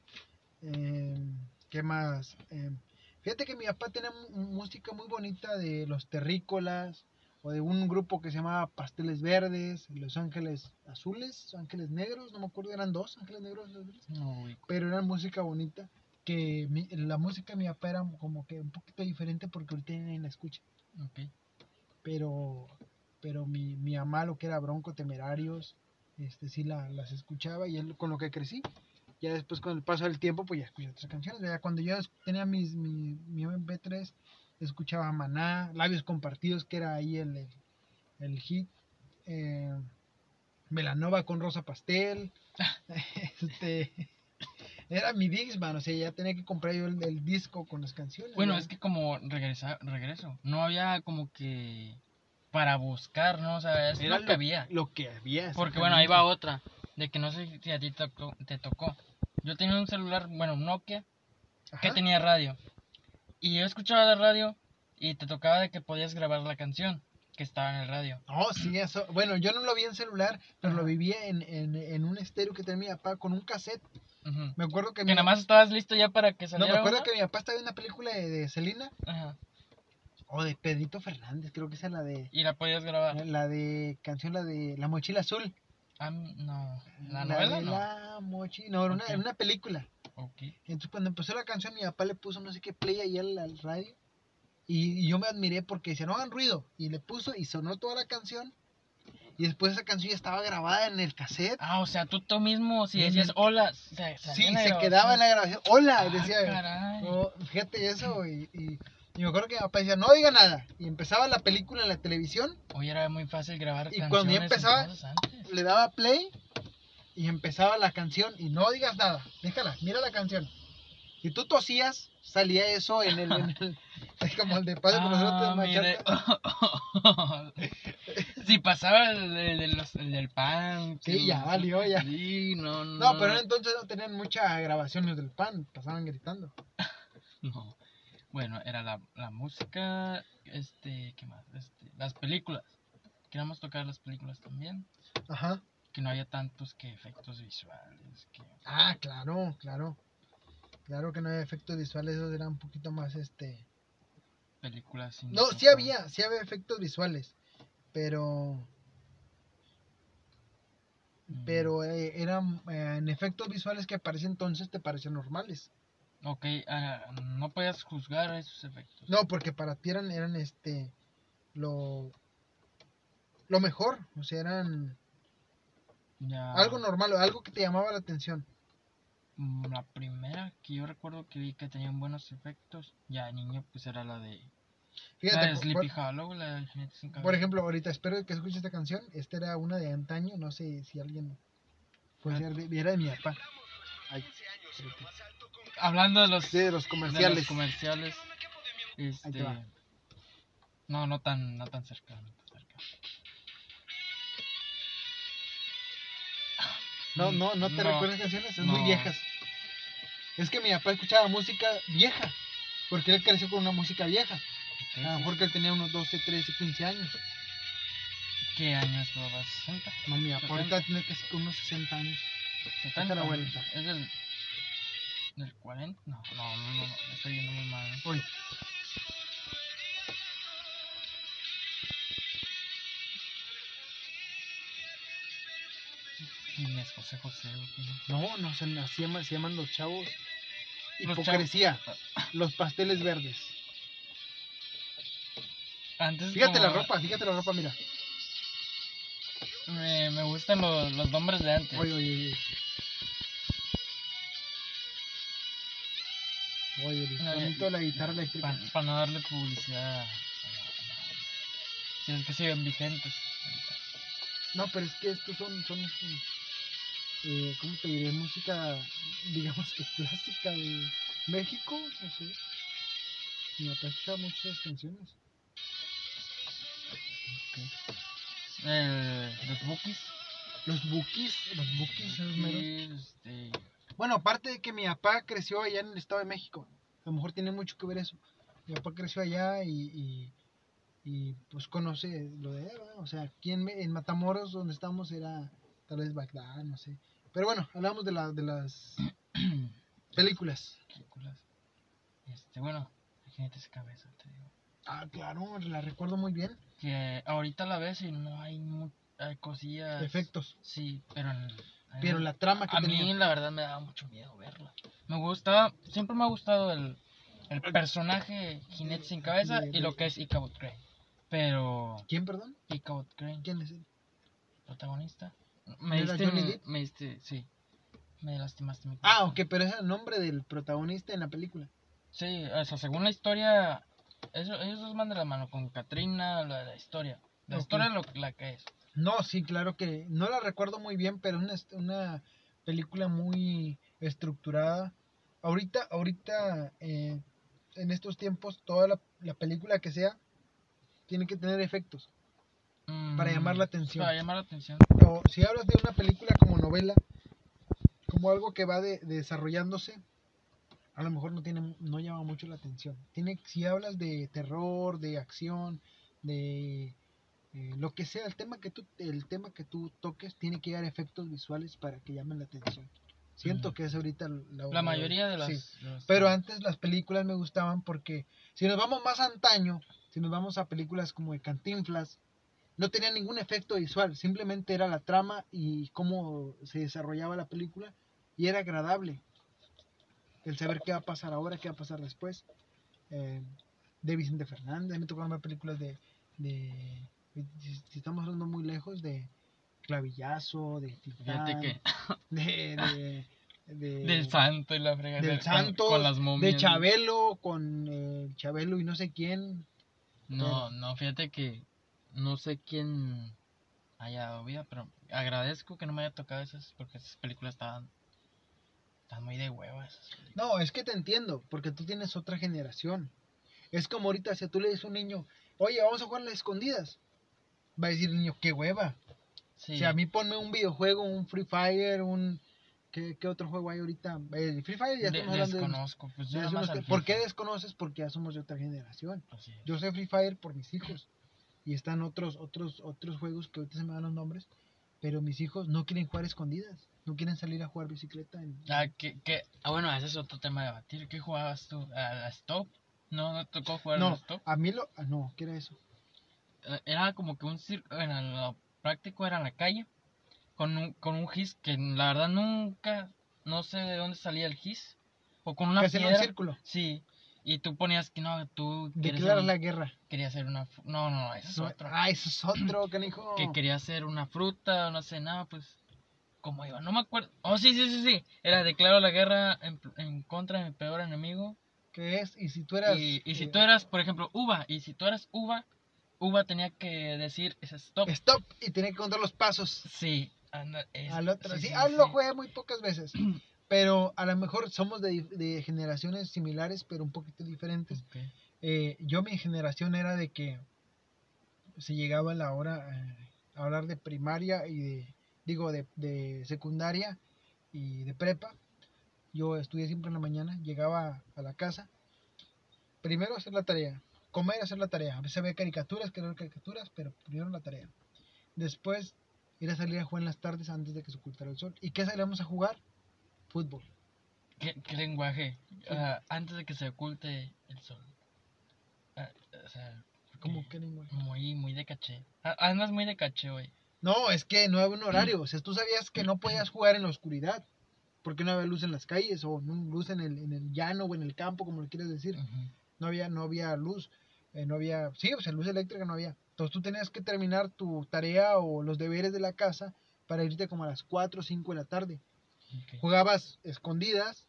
eh, ¿Qué más? Eh, fíjate que mi papá tenía música muy bonita de los terrícolas o de un grupo que se llamaba Pasteles Verdes, Los Ángeles Azules, Ángeles Negros, no me acuerdo, eran dos Ángeles Negros, azules, No pero era música bonita. Que mi- la música de mi papá era como que un poquito diferente porque ahorita nadie la escucha Ok. pero pero mi, mi mamá lo que era Bronco Temerarios este sí la, las escuchaba y es con lo que crecí ya después con el paso del tiempo pues ya escuché otras canciones ya cuando yo tenía mis, mi, mi MP3 escuchaba Maná Labios Compartidos que era ahí el, el, el hit eh, Melanova con Rosa Pastel este era mi Dixman, o sea, ya tenía que comprar yo el, el disco con las canciones. Bueno, es que como regresa, regreso. No había como que. Para buscar, ¿no? O sea, es Era lo que había. Lo que había. Porque bueno, ahí va otra. De que no sé si a ti tocó- te tocó. Yo tenía un celular, bueno, un Nokia, que tenía radio. Y yo escuchaba la radio y te tocaba de que podías grabar la canción que estaba en el radio. No, sí, eso. Bueno, yo no lo vi en celular, pero lo vivía en, en, en un estéreo que tenía mi papá con un cassette. Ujú. Me acuerdo que, Que mi, nada más estabas listo ya para que no, saliera. me acuerdo una. que mi papá estaba viendo una película de, Selena Ajá. o de Pedrito Fernández, creo que esa es la de Y la podías grabar. la de canción la de La mochila azul. Ah, no. La, La novela de no. La mochila, no, era una, Ok. era una película. Ok. Entonces cuando empezó la canción mi papá le puso no sé qué play ahí al, al radio y, y yo me admiré porque decía no hagan ruido y le puso y sonó toda la canción y después esa canción ya estaba grabada en el cassette. Ah, o sea, tú tú mismo, si decías hola, se, Sí, se quedaba en la grabación. Hola, Ah, decía. caray. Oh, fíjate eso, y, y, y me acuerdo que mi papá decía, no diga nada. Y empezaba la película en la televisión, Hoy era muy fácil grabar Y cuando ya empezaba- le daba play y empezaba la canción y no digas nada, déjala, mira la canción. Y tú tosías, salía eso en el, en el, como el de Padre Ah. Machaca. si pasaba el, el de el del pan. Sí, ya valió, ya. Sí, no, no. No, pero entonces no tenían muchas grabaciones del pan, pasaban gritando. No. Bueno, era la, la música, este, ¿qué más? Este, las películas. Queríamos tocar las películas también. Ajá. Que no haya tantos que efectos visuales. Que... Ah, claro, claro. Claro que no había efectos visuales, esos eran un poquito más este. Películas sin No, sí había, sí había efectos visuales, pero Mm, pero eh, eran eh, en efectos visuales que aparecen entonces te parecen normales. Ok, ah, no podías juzgar esos efectos. No, porque para ti eran eran este lo lo mejor, o sea, eran Ya, algo normal, algo que te llamaba la atención. La primera que yo recuerdo que vi que tenían buenos efectos, ya de niño, pues era la de, la de Sleepy por, Hollow, la de Jinete sin por ejemplo, ahorita espero que escuches esta canción. Esta era una de antaño, no sé si alguien puede Ah. ser de, era de mi papá. Ay. Hablando de los, Sí, de los de comerciales. los comerciales, este, no, no tan, no tan cerca, no tan cerca. No, no, no te No. recuerdas canciones, son muy viejas. Es que mi papá escuchaba música vieja, porque él creció con una música vieja. Ok, A lo sí. mejor que él tenía unos 12, 13, 15 años. ¿Qué año es todo? ¿60? No, mi papá 70. ahorita tiene casi unos 60 años. 70. la vuelta. ¿Es del, del 40? No, no, no, no, no, estoy yendo muy mal. ¿eh? Uy, ¿Quién es José José? o quién es? no, no, se, así llama- se llaman los chavos. Hipocresía, los pasteles verdes. Antes Fíjate la ropa, fíjate la ropa, mira. Me, me gustan los, los nombres de antes. Oye, oye, oye. Oye, el de la guitarra eléctrica. Para no darle publicidad Si es que siguen vigentes. No, pero es que estos son, son eh, ¿cómo te diré? Música, digamos que clásica de México, no sé. Mi papá escuchaba muchas canciones. Eh, los Bookies. Los Bookies, los Bookies, este, Bueno, aparte de que mi papá creció allá en el Estado de México, a lo mejor tiene mucho que ver eso. Mi papá creció allá y, y, y, pues conoce lo de Eva. O sea, aquí en, en Matamoros, donde estamos, era tal vez Bagdad, no sé. Pero bueno, hablamos de, la, de las películas. películas. Este, bueno, Jinetes de cabeza, te digo. Ah, claro, la recuerdo muy bien. Que ahorita la ves y no hay, hay cosillas. Efectos. Sí, pero. en- Pero la trama que A mí, la verdad, me daba mucho miedo verla. Me gustaba, siempre me ha gustado el, el personaje jinete sin cabeza De- y lo que es Ichabod Crane. Pero. ¿Quién, perdón? Ichabod Crane, ¿Quién es él? protagonista. ¿No Me diste, Johnny me diste, sí. Me lastimaste mi Ah, corazón. ok, pero es el nombre del protagonista en la película. Sí, o sea, según la historia, eso, ellos dos van de la mano con Katrina, la, la historia. La historia lo, la que es. No, sí, claro que no la recuerdo muy bien, pero es una, una película muy estructurada. Ahorita, ahorita, eh, en estos tiempos, toda la, la película que sea tiene que tener efectos. Para llamar la atención. Para llamar la atención. O si hablas de una película como novela, como algo que va de, desarrollándose, a lo mejor no tiene, no llama mucho la atención. Tiene, si hablas de terror, de acción, de eh, lo que sea, el tema que tú, el tema que tú toques tiene que dar efectos visuales para que llamen la atención. Siento que es ahorita la, La mayoría de las... sí. de las- Pero antes las películas me gustaban porque si nos vamos más antaño, si nos vamos a películas como de Cantinflas, no tenía ningún efecto visual, simplemente era la trama y cómo se desarrollaba la película y era agradable el saber qué va a pasar ahora, qué va a pasar después. Eh, de Vicente Fernández, me tocó ver películas de, de si estamos hablando muy lejos, de Clavillazo, de Titán, Fíjate que... de, de, de- Del santo y la fregada. del Santo, Con, las momias. de Chabelo, con eh, Chabelo y no sé quién. No, no, fíjate que no sé quién haya dado vida, pero agradezco que no me haya tocado esas, porque esas películas estaban, estaban muy de hueva. Esas películas. No, es que te entiendo, porque tú tienes otra generación. Es como ahorita, si tú le dices a un niño, oye, vamos a jugar a las escondidas, va a decir el niño, qué hueva. Sí. Sea, a mí ponme un videojuego, un Free Fire, un... ¿Qué, qué otro juego hay ahorita? El Free Fire ya De- hablando de- desconozco. Pues yo. ¿Por qué desconoces? Porque ya somos de otra generación. Yo sé Free Fire por mis hijos. Y están otros, otros, otros juegos que ahorita se me dan los nombres. Pero mis hijos no quieren jugar escondidas. No quieren salir a jugar bicicleta. En... Ah, que, que, ah, bueno, ese es otro tema de debatir. ¿Qué jugabas tú? ¿A la stop? ¿No, no tocó jugar a la No, stop? a mí lo... ah, no, ¿qué era eso? Eh, Era como que un circo, bueno, lo práctico era en la calle, con un, con un gis que la verdad nunca, no sé de dónde salía el gis, o con una Que hacen un piedra. círculo. Sí, y tú ponías que no, tú Declaras la guerra. querías hacer una, no, no, ese es No, otro. Ah, eso es otro, canijo. que quería hacer una fruta, no sé, nada, pues, ¿cómo iba? No me acuerdo. Oh, sí, sí, sí, sí, era declaro la guerra en, en contra de mi peor enemigo. ¿Qué es? Y si tú eras... Y, y si eh, tú eras, por ejemplo, uva, y si tú eras uva, uva tenía que decir stop. Stop. Y tenía que contar los pasos. Sí, anda, es- al otro. sí, Sí, sí, ah, lo jugué muy pocas veces. Pero a lo mejor somos de, de generaciones similares, pero un poquito diferentes. Eh, yo mi generación era de que se llegaba la hora eh, a hablar de primaria y de, digo, de, de secundaria y de prepa. Yo estudié siempre en la mañana, llegaba a la casa, primero hacer la tarea, comer, hacer la tarea. A veces había caricaturas, que eran caricaturas, pero primero la tarea. Después ir a salir a jugar en las tardes antes de que se ocultara el sol. ¿Y qué salíamos a jugar? Fútbol. ¿Qué, qué lenguaje? Ah, antes de que se oculte el sol. Ah, o sea, ¿Cómo porque que lenguaje? Muy, muy de caché. Ah, Andas muy de caché hoy. No, es que no había un horario. O sea, tú sabías que no podías jugar en la oscuridad. Porque no había luz en las calles o no luz en el, en el llano o en el campo, como le quieres decir. No había, no había luz. eh, no había, sí, o sea, luz eléctrica no había. Entonces tú tenías que terminar tu tarea o los deberes de la casa para irte como a las 4 o 5 de la tarde. Jugabas escondidas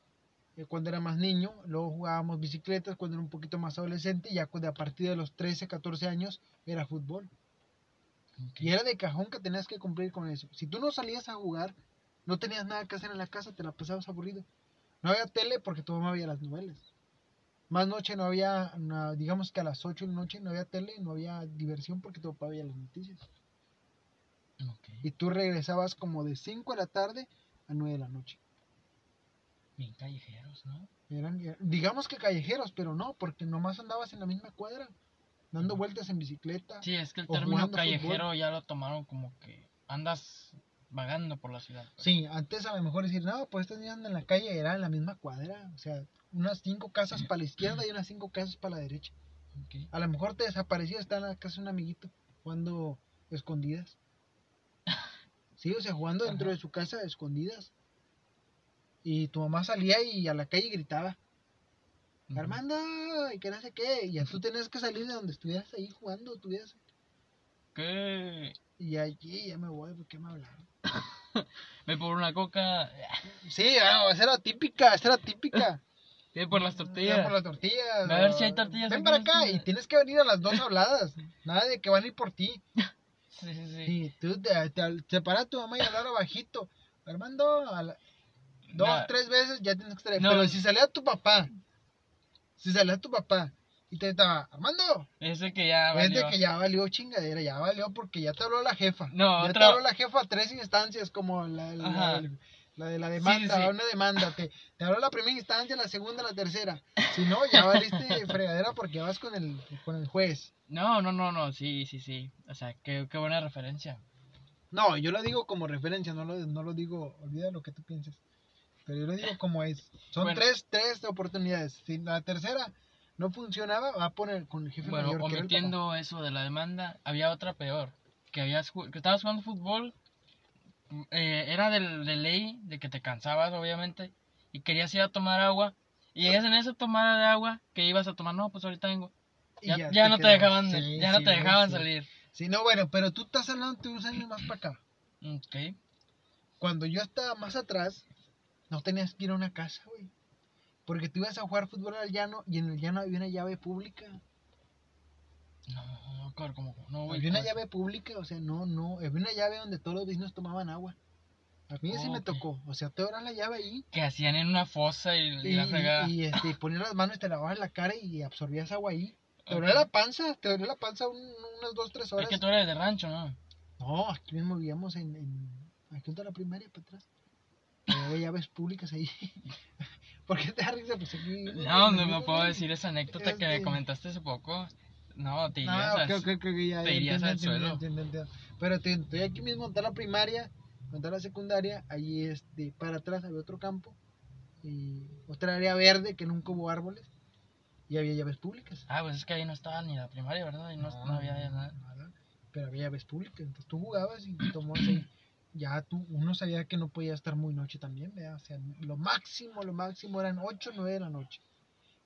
eh, cuando era más niño, luego jugábamos bicicletas cuando era un poquito más adolescente y ya cuando a partir de los 13, 14 años era fútbol. Y era de cajón que tenías que cumplir con eso. Si tú no salías a jugar, no tenías nada que hacer en la casa, te la pasabas aburrido. No había tele porque tu mamá veía las novelas. Más noche no había, digamos que a las 8 de la noche no había tele, no había diversión porque tu papá veía las noticias. Y tú regresabas como de 5 de la tarde a 9 de la noche. Bien callejeros, ¿no? Eran, digamos que callejeros, pero no, porque nomás andabas en la misma cuadra, dando vueltas en bicicleta. Sí, es que el término callejero fútbol. ya lo tomaron como que andas vagando por la ciudad. pues. Sí, antes a lo mejor decir, no, pues estos días andan en la calle, era en la misma cuadra, o sea, unas cinco casas para la izquierda y unas cinco casas para la derecha. A lo mejor te desaparecía, está en la casa de un amiguito, jugando escondidas. Sí, o sea, jugando dentro de su casa escondidas. Y tu mamá salía y a la calle gritaba. Armando, y que no sé qué, y ya tú tenías que salir de donde estuvieras ahí jugando, estuvieras, ¿Qué? y allí ya me voy, ¿por qué me hablaron? Ve por una coca. Sí, ah, esa era típica, esa era típica. Ve por las Ven tortillas. por las tortillas. A ver si hay tortillas Ven para acá y tienes que venir a las dos habladas. Nada de que van a ir por ti. Sí, sí, sí. Sí, tú te, te, te para tu mamá y hablar bajito. Armando, a la- dos, No. tres veces ya tienes que estar ahí. No. Pero si salía tu papá, si salía tu papá y te estaba, Armando, Ese que ya valió. que ya valió chingadera, ya valió porque ya te habló la jefa. No, ya te habló la jefa a tres instancias, como la, la. La de la demanda, Sí, sí. una demanda. Te, te habló la primera instancia, la segunda, la tercera. Si no, ya valiste fregadera porque vas con el, con el juez. No, no, no, no, sí, sí, sí. O sea, qué, qué buena referencia. No, yo lo digo como referencia, no lo, no lo digo, olvida lo que tú pienses. Pero yo lo digo como es. Son Bueno. tres, tres oportunidades. Si la tercera no funcionaba, va a poner con el jefe Bueno, mayor. papá. omitiendo eso de la demanda, había otra peor. Que, habías, que estabas jugando fútbol, eh, era del- de, ley, de que te cansabas, obviamente, y querías ir a tomar agua. Y llegas en esa tomada de agua que ibas a tomar, no, pues ahorita vengo. Ya, ya no te dejaban, Sí, ya no te dejaban sí. salir. Sí, no, bueno, pero tú estás hablando de unos años más para acá. Ok. Cuando yo estaba más atrás, no tenías que ir a una casa, güey. Porque tú ibas a jugar fútbol al llano y en el llano había una llave pública. No, no, claro, como, no, güey. Había una ¿cómo es? llave pública, o sea, no, no. Había una llave donde todos los vecinos tomaban agua. A mí sí me tocó. O sea, te abras la llave ahí Que hacían en una fosa y, y la fregada. y, este, y ponías las manos y te lavabas la cara y absorbías agua ahí. Te Ok. dolía la panza, te dolía la panza un- unas dos, tres Es horas. que tú eres de rancho, ¿no? No, aquí mismo vivíamos en, en aquí a la primaria para atrás. Había llaves públicas ahí. ¿Por qué te da risa? Pues aquí. No, no, no puedo decir esa anécdota que me Este- comentaste hace poco. No, te irías Ah, al- ok, ok, ok, ya, te irías entiendo, al suelo. entiendo, entiendo. Pero te- estoy aquí mismo, está la primaria, está la secundaria, ahí este, para atrás había otro campo, y otra área verde que nunca hubo árboles, y había llaves públicas. Ah, pues es que ahí no estaba ni la primaria, ¿verdad? Ahí no, no había ya nada. nada, Pero había llaves públicas, entonces tú jugabas y tomabas ahí. Ya tú, uno sabía que no podía estar muy noche también, ¿verdad? O sea, lo máximo, lo máximo eran 8 o 9 de la noche.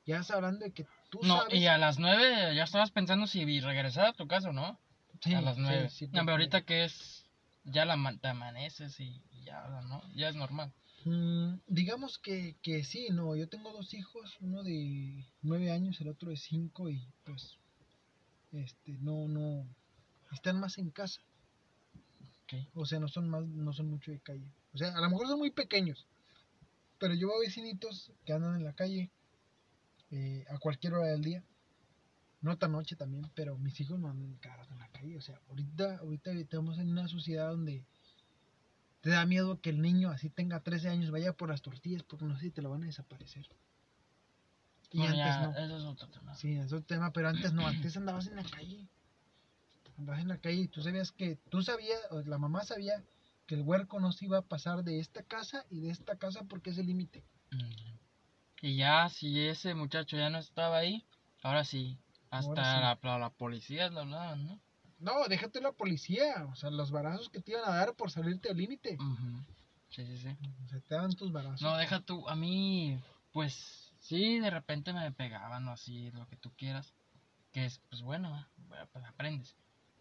Ya hablando de que tú No, sabes... y a las nueve ya estabas pensando si regresar a tu casa o no. Sí, a las sí, nueve. sí, no, pero ahorita que es. Ya la te amaneces y y ya, ¿no? Ya es normal. Mm, digamos que, que sí, no, yo tengo dos hijos, uno de nueve años, el otro de cinco y pues, este, no, no, están más en casa, Ok. o sea, no son más, no son mucho de calle, o sea, a lo mejor son muy pequeños, pero yo veo vecinitos que andan en la calle eh, a cualquier hora del día, no tan noche también, pero mis hijos no andan cada rato en la calle, o sea, ahorita, ahorita estamos en una sociedad donde te da miedo que el niño así tenga 13 años vaya por las tortillas porque no sé si te lo van a desaparecer. Y antes ya, no. Eso es otro tema. Sí, es otro tema, pero antes no, antes andabas en la calle. Andabas en la calle y tú sabías que, tú sabías, o la mamá sabía que el huerco no se iba a pasar de esta casa y de esta casa porque es el límite. Mm. Y ya, si ese muchacho ya no estaba ahí, ahora sí. Hasta Ahora sí. La, la, la policía lo hablaban, ¿no? No, déjate la policía, o sea, los barazos que te iban a dar por salirte del límite. Ujú. Sí, sí, sí. O sea, te daban tus barazos. No, deja tú, a mí, pues, sí, de repente me pegaban o así, lo que tú quieras, que es, pues bueno, bueno, pues aprendes.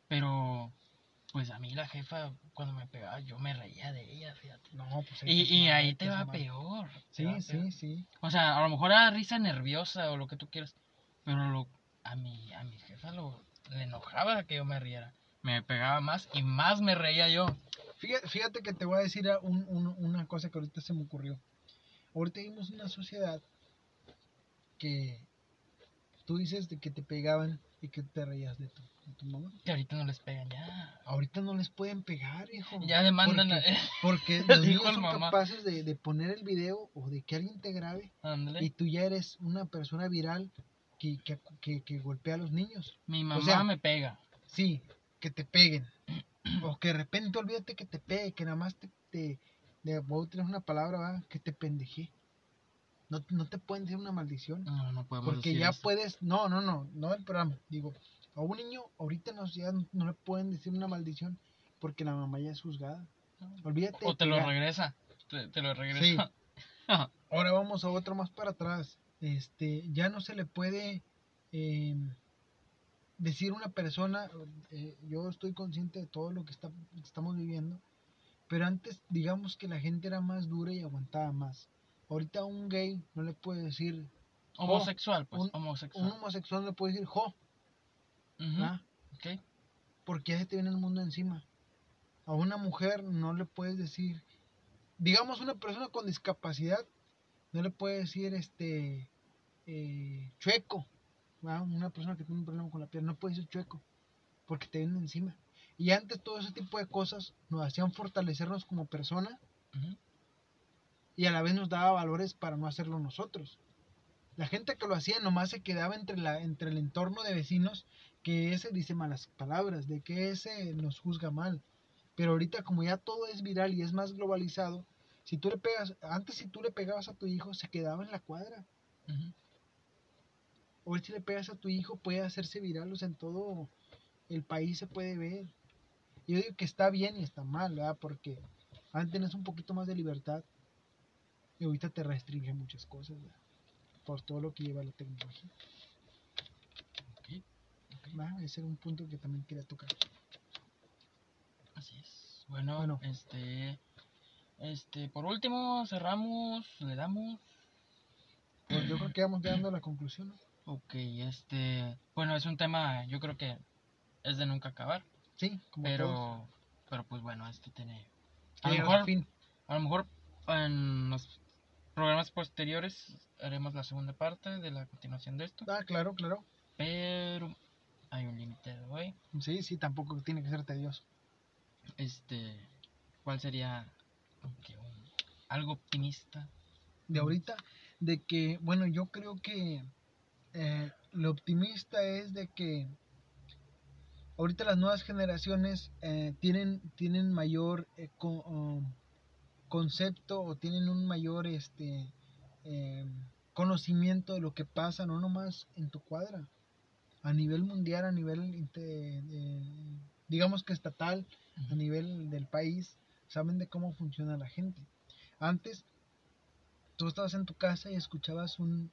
Pero, pues a mí la jefa, cuando me pegaba, yo me reía de ella, fíjate. No, pues Y, y mal, ahí te va mal. peor. Sí, va peor. sí, sí. O sea, a lo mejor era risa nerviosa o lo que tú quieras, pero lo, a mi, a mi jefa lo, le enojaba que yo me riera. Me pegaba más y más me reía yo. Fíjate, fíjate que te voy a decir un- un- una cosa que ahorita se me ocurrió. Ahorita vivimos una sociedad que tú dices de que te pegaban y que te reías de tu, de tu mamá. Que ahorita no les pegan ya. Ahorita no les pueden pegar, hijo. Ya demandan a... Porque, porque los el son mamá. capaces de, de poner el video o de que alguien te grabe Ándale. y tú ya eres una persona viral que, que, que- que golpea a los niños. Mi mamá sea, me pega. Sí, que te peguen. o que de repente olvídate que te pegue, que nada más te, te, de- voy a utilizar una palabra, ¿va? que te pendeje. No, no te pueden decir una maldición. No, no podemos Porque decir ya eso. puedes, no, no, no, no el programa. Digo, a un niño ahorita en la sociedad no le pueden decir una maldición porque la mamá ya es juzgada. Olvídate. O te lo regresa. Te, te lo Sí. regresa. Ahora vamos a otro más para atrás. Este, ya no se le puede eh, decir a una persona, eh, yo estoy consciente de todo lo que está, estamos viviendo, pero antes digamos que la gente era más dura y aguantaba más. Ahorita a un gay no le puede decir, homosexual, pues. un- homosexual. un homosexual no le puede decir, jo, Porque ya se te viene el mundo encima. A una mujer no le puedes decir, digamos una persona con discapacidad, no le puedes decir este eh, chueco, ¿va? una persona que tiene un problema con la piel, no puede decir chueco, porque te viene encima. Y antes todo ese tipo de cosas nos hacían fortalecernos como persona y a la vez nos daba valores para no hacerlo nosotros. La gente que lo hacía nomás se quedaba entre, la, entre el entorno de vecinos que ese dice malas palabras, de que ese nos juzga mal. Pero ahorita como ya todo es viral y es más globalizado, si tú le pegas, antes si tú le pegabas a tu hijo se quedaba en la cuadra. Ujú. Hoy si le pegas a tu hijo puede hacerse viral, o sea, en todo el país se puede ver. Yo digo que está bien y está mal, ¿verdad? Porque antes tenías un poquito más de libertad y ahorita te restringe muchas cosas, ¿verdad? Por todo lo que lleva la tecnología. ¿Va? Ese era un punto que también quería tocar. Así es. Bueno, Bueno. este. Este, por último, cerramos, le damos. Pues yo creo que vamos llegando a la conclusión, ¿no? Ok, este. Bueno, es un tema, yo creo que es de nunca acabar. Sí, como todos. Pero, pero pues bueno, este tiene. A lo mejor fin. A lo mejor en los programas posteriores haremos la segunda parte de la continuación de esto. Ah, claro, claro. Pero hay un límite de hoy. Sí, sí, tampoco tiene que ser tedioso. Este, ¿cuál sería un- algo optimista? De ahorita, de que, bueno, yo creo que eh, lo optimista es de que ahorita las nuevas generaciones eh, tienen, tienen mayor eh, co- um, concepto o tienen un mayor este eh, conocimiento de lo que pasa, no nomás en tu cuadra, a nivel mundial, a nivel, digamos que estatal, a nivel del país, saben de cómo funciona la gente. Antes, tú estabas en tu casa y escuchabas un,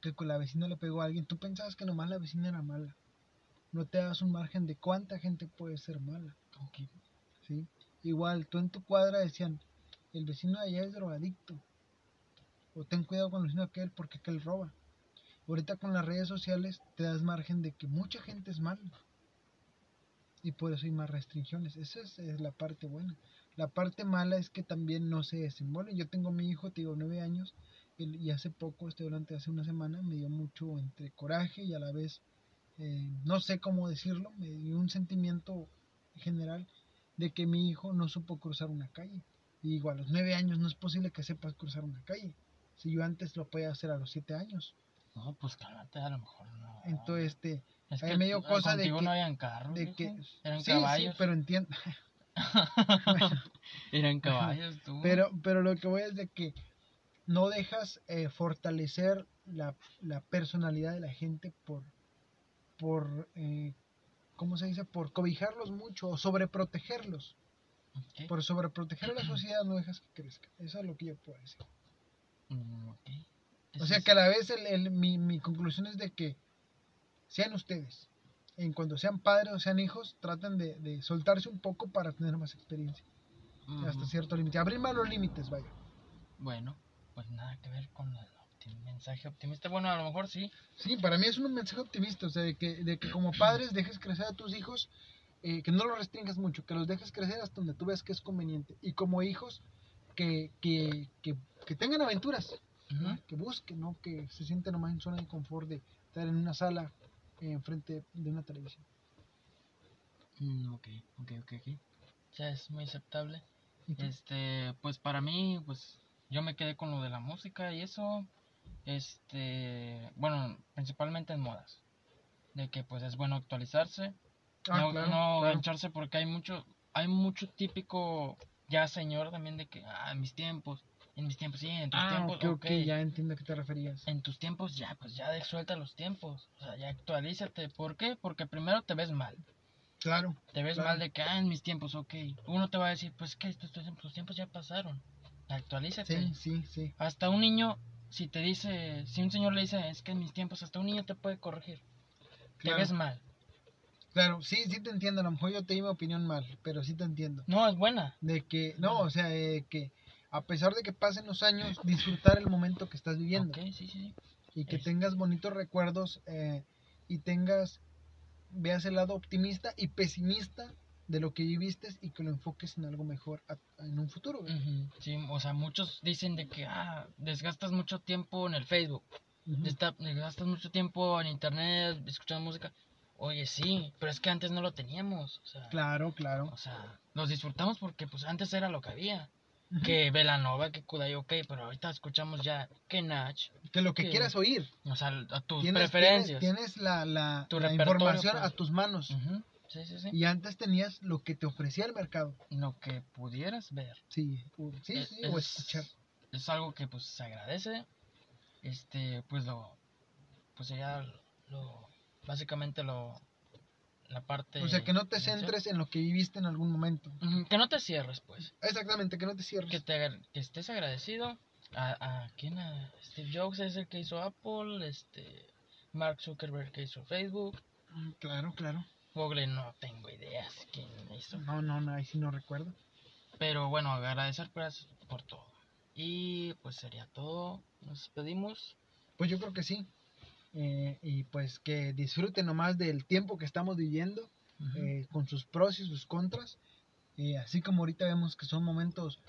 que con la vecina le pegó a alguien, tú pensabas que nomás la vecina era mala. No te das un margen de cuánta gente puede ser mala. Ok. ¿sí? Igual, tú en tu cuadra decían, el vecino de allá es drogadicto. O ten cuidado con el vecino de aquel porque aquel roba. Ahorita con las redes sociales te das margen de que mucha gente es mala. Y por eso hay más restricciones. Esa es, la parte buena. La parte mala es que también no se desenvuelve. Yo tengo a mi hijo, te digo, nueve años, y y hace poco, este durante hace una semana, me dio mucho entre coraje y a la vez, eh, no sé cómo decirlo, me dio un sentimiento general de que mi hijo no supo cruzar una calle. Y digo, a los nueve años no es posible que sepas cruzar una calle. Si yo antes lo podía hacer a los siete años. No, pues cálmate, a lo mejor no. Entonces, este, es ahí me dio tú- cosa de contigo que- no habían carros, de que... eran sí, caballos. sí, pero entiendo. eran caballos, tú. Pero, pero lo que voy es de que no dejas eh, fortalecer la, la personalidad de la gente por, por eh, ¿cómo se dice? Por cobijarlos mucho o sobreprotegerlos. Por sobreproteger a la sociedad no dejas que crezca. Eso es lo que yo puedo decir. Mm. O sea que a la vez el, el- mi, mi conclusión es de que sean ustedes, en cuando sean padres o sean hijos, traten de, de soltarse un poco para tener más experiencia. Hasta cierto límite. Abrir más los límites, vaya. Bueno, pues nada que ver con el optim- mensaje optimista. Bueno, a lo mejor sí. Sí, para mí es un mensaje optimista, o sea, de que, de que como padres dejes crecer a tus hijos, eh, que no los restringas mucho, que los dejes crecer hasta donde tú veas que es conveniente. Y como hijos, que, que, que, que tengan aventuras, que busquen, ¿no? que se sienten nomás en zona de confort de estar en una sala eh, enfrente de una televisión. Mm, ok, ok, ok, ok. Ya es muy aceptable. Este, pues para mí, pues yo me quedé con lo de la música y eso. Este, bueno, principalmente en modas. De que pues es bueno actualizarse. Ah, no claro, no claro. gancharse porque hay mucho, hay mucho típico ya señor también de que, ah, en mis tiempos, en mis tiempos, sí, en tus Ah, tiempos, ok, ok, ok. ya entiendo a qué te referías. En tus tiempos ya, pues ya de, suelta los tiempos. O sea, ya actualízate. ¿Por qué? Porque primero te ves mal. Claro, Te ves Claro. mal de que, ah, en mis tiempos, ok. Uno te va a decir, pues que tus, tus- tus tiempos ya pasaron. Actualízate. sí, sí, sí. Hasta un niño, si te dice, si un señor le dice, es que en mis tiempos, hasta un niño te puede corregir. Claro. Te ves mal. Claro, sí, sí te entiendo, a lo mejor yo te di mi opinión mal, pero sí te entiendo. No, es buena. De que, no, o sea, eh, que a pesar de que pasen los años, disfrutar el momento que estás viviendo. Ok, sí, sí, y que Es- tengas bonitos recuerdos eh, y tengas, veas el lado optimista y pesimista de lo que viviste y que lo enfoques en algo mejor a- en un futuro. Sí, o sea, muchos dicen de que, ah, desgastas mucho tiempo en el Facebook. Desta- Desgastas mucho tiempo en internet, escuchando música. Oye, sí, pero es que antes no lo teníamos. O sea, Claro, claro. o sea, los disfrutamos porque pues antes era lo que había. Que Velanova, que Kudai, ok, pero ahorita escuchamos ya que Nach, Que lo que que- quieras oír. o sea, a tus Tienes, preferencias. tienes, tienes la, la, Tu la información pues. a tus manos. Sí, sí, sí. Y antes tenías lo que te ofrecía el mercado. Lo que pudieras ver. Sí, u- sí, Es- sí, o es- escuchar. Es algo que pues se agradece. Este, pues lo, pues sería lo, básicamente lo, la parte. O sea, que no te centres en lo que viviste en algún momento. Que no te cierres, pues. Exactamente, que no te cierres. Que, te, que estés agradecido. A, a quién? A Steve Jobs es el que hizo Apple. Este, Mark Zuckerberg que hizo Facebook. Mm, Claro, claro. Google no tengo ideas quién hizo. No, no, no, ahí sí no recuerdo. Pero bueno, agradecer por todo. Y pues sería todo. Nos despedimos. Pues yo creo que sí. Eh, y pues que disfruten nomás del tiempo que estamos viviendo, eh, con sus pros y sus contras. Eh, así como ahorita vemos que son momentos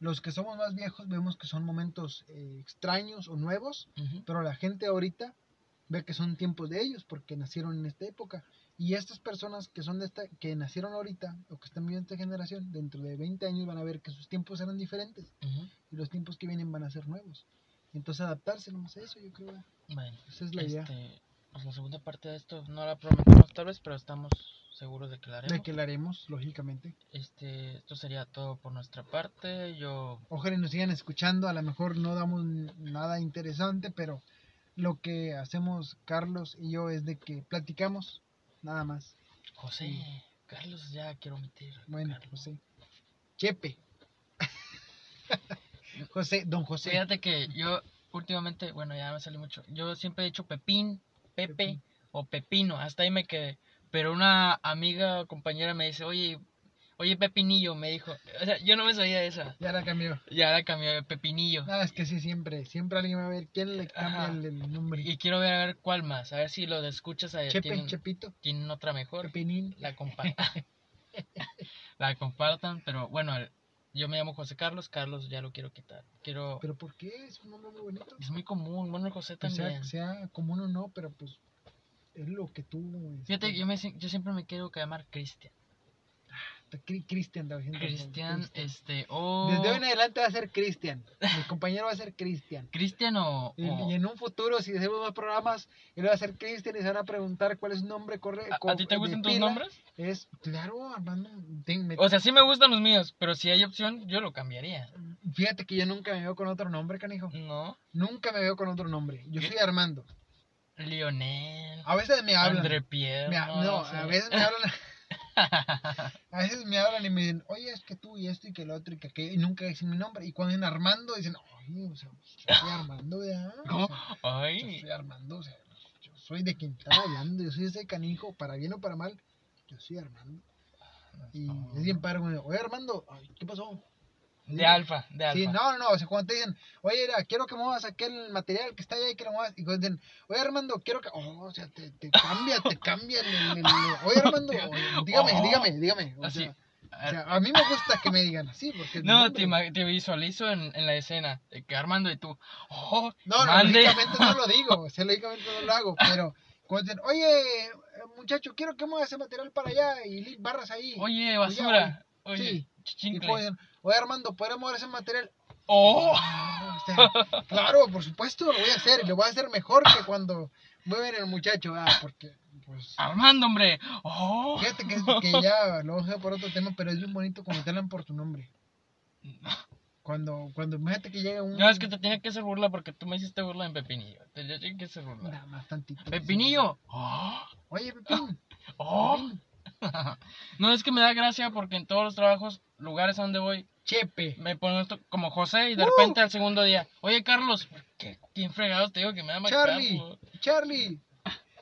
los que somos más viejos vemos que son momentos eh, extraños o nuevos, pero la gente ahorita ve que son tiempos de ellos porque nacieron en esta época. Y estas personas que son de esta, que nacieron ahorita o que están viviendo esta generación, dentro de 20 años van a ver que sus tiempos eran diferentes y los tiempos que vienen van a ser nuevos. Entonces adaptarse nomás a eso, yo creo. Bueno, Esa es la idea. este, pues la segunda parte de esto no la prometemos tal vez, pero estamos seguros de que la haremos. De que la haremos, lógicamente. Este, esto sería todo por nuestra parte. Yo, Ojalá y nos sigan escuchando. A lo mejor no damos nada interesante, pero lo que hacemos Carlos y yo es de que platicamos, nada más. José. Carlos, ya quiero omitir. Bueno, Carlos. José. Chepe. José, don José. Fíjate que yo últimamente, bueno, ya me salió mucho. Yo siempre he dicho Pepín, Pepe Pepín. o Pepino, hasta ahí me quedé. Pero una amiga o compañera me dice, oye, oye Pepinillo, me dijo. O sea, yo no me sabía esa. Ya la cambió. Ya la cambió de Pepinillo. Nada, es que sí, siempre, siempre alguien va a ver quién le cambia el, el nombre. Y quiero ver a ver cuál más, a ver si lo escuchas a Chepe, tienen, Chepito, tienen otra mejor. Pepinín. La compartan. la compartan, pero bueno, el- yo me llamo José Carlos, Carlos ya lo quiero quitar. Quiero Pero ¿por qué? Es un nombre muy bonito. es muy común, bueno, José también. sea, sea común o no, pero pues es lo que tú... Fíjate, este, yo me yo siempre me quiero llamar Cristian. Cri- Cristian, Cristian, este, o Desde hoy en adelante va a ser Cristian. Mi compañero va a ser Cristian. Cristian o, Y, en un futuro, si hacemos más programas, él va a ser Cristian y se van a preguntar cuál es su nombre correcto. ¿A, a ti te gustan tus nombres? Es, claro, Armando. O sea, sí me gustan los míos, pero si hay opción, yo lo cambiaría. Fíjate que yo nunca me veo con otro nombre, canijo. No, Nunca me veo con otro nombre. Yo ¿Qué? soy Armando. Lionel, A veces me hablan. André Pierre. no, a veces me hablan. A veces me hablan y me dicen, oye, es que tú y esto y que el otro y que aquello, y nunca dicen mi nombre. Y cuando dicen Armando, dicen, oye, o sea, yo soy Armando. O ¿Cómo? yo Ay, soy Armando, o sea, yo soy de quien está hablando, yo soy ese canijo, para bien o para mal, yo soy Armando. Y no. es bien padre, oye, Armando, ay, ¿qué pasó? De alfa, de alfa. Sí, no, no, o sea, cuando te dicen, oye, mira, quiero que muevas aquel material que está allá y que lo muevas, y cuando dicen, oye, Armando, quiero que, oh, o sea, te, te cambia, te cambia el, el- el- oye, Armando, oye, dígame, Oh. dígame, dígame, o Así. sea, o sea, a mí me gusta que me digan así, porque No, te, te visualizo en, en la escena de que Armando y tú, oh, No, no, lógicamente no lo digo, o sea, lógicamente no lo hago, pero cuando dicen, oye, muchacho, quiero que muevas ese material para allá y barras ahí. Oye, Pues basura. Sí. Oye, Y chichincle. Oye, Armando, ¿podemos mover ese material? Oh, O sea, claro, por supuesto lo voy a hacer y lo voy a hacer mejor que cuando mueven el muchacho, ah, porque, pues, Armando, hombre. Oh. fíjate que, que ya lo vamos a por otro tema, pero es bien bonito cuando te hablan por tu nombre. Cuando, cuando, fíjate que llega un... No, es que te tenía que hacer burla porque tú me hiciste burla en Pepinillo. Te tenía que hacer burla. Nada más tantito. Pepinillo. Oh. Oye, Pepín. Oh. Pepín. No, es que me da gracia porque en todos los trabajos, lugares a donde voy, Chepe. me ponen esto como José y de Uh. repente al segundo día, oye Carlos, ¿qué, ¿quién te digo que me llama Charlie, Carlos? Charlie,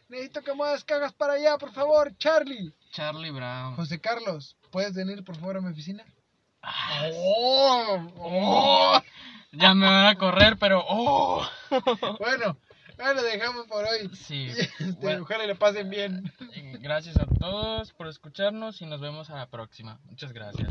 necesito que muevas cagas para allá, por favor, Charlie. Charlie Brown. José Carlos, ¿puedes venir por favor a mi oficina? Ah, Oh, oh. Ya me van a correr, pero oh. Bueno, lo dejamos por hoy. Sí. Este, Bueno, Ojalá le pasen bien. gracias a todos por escucharnos y nos vemos a la próxima. Muchas gracias.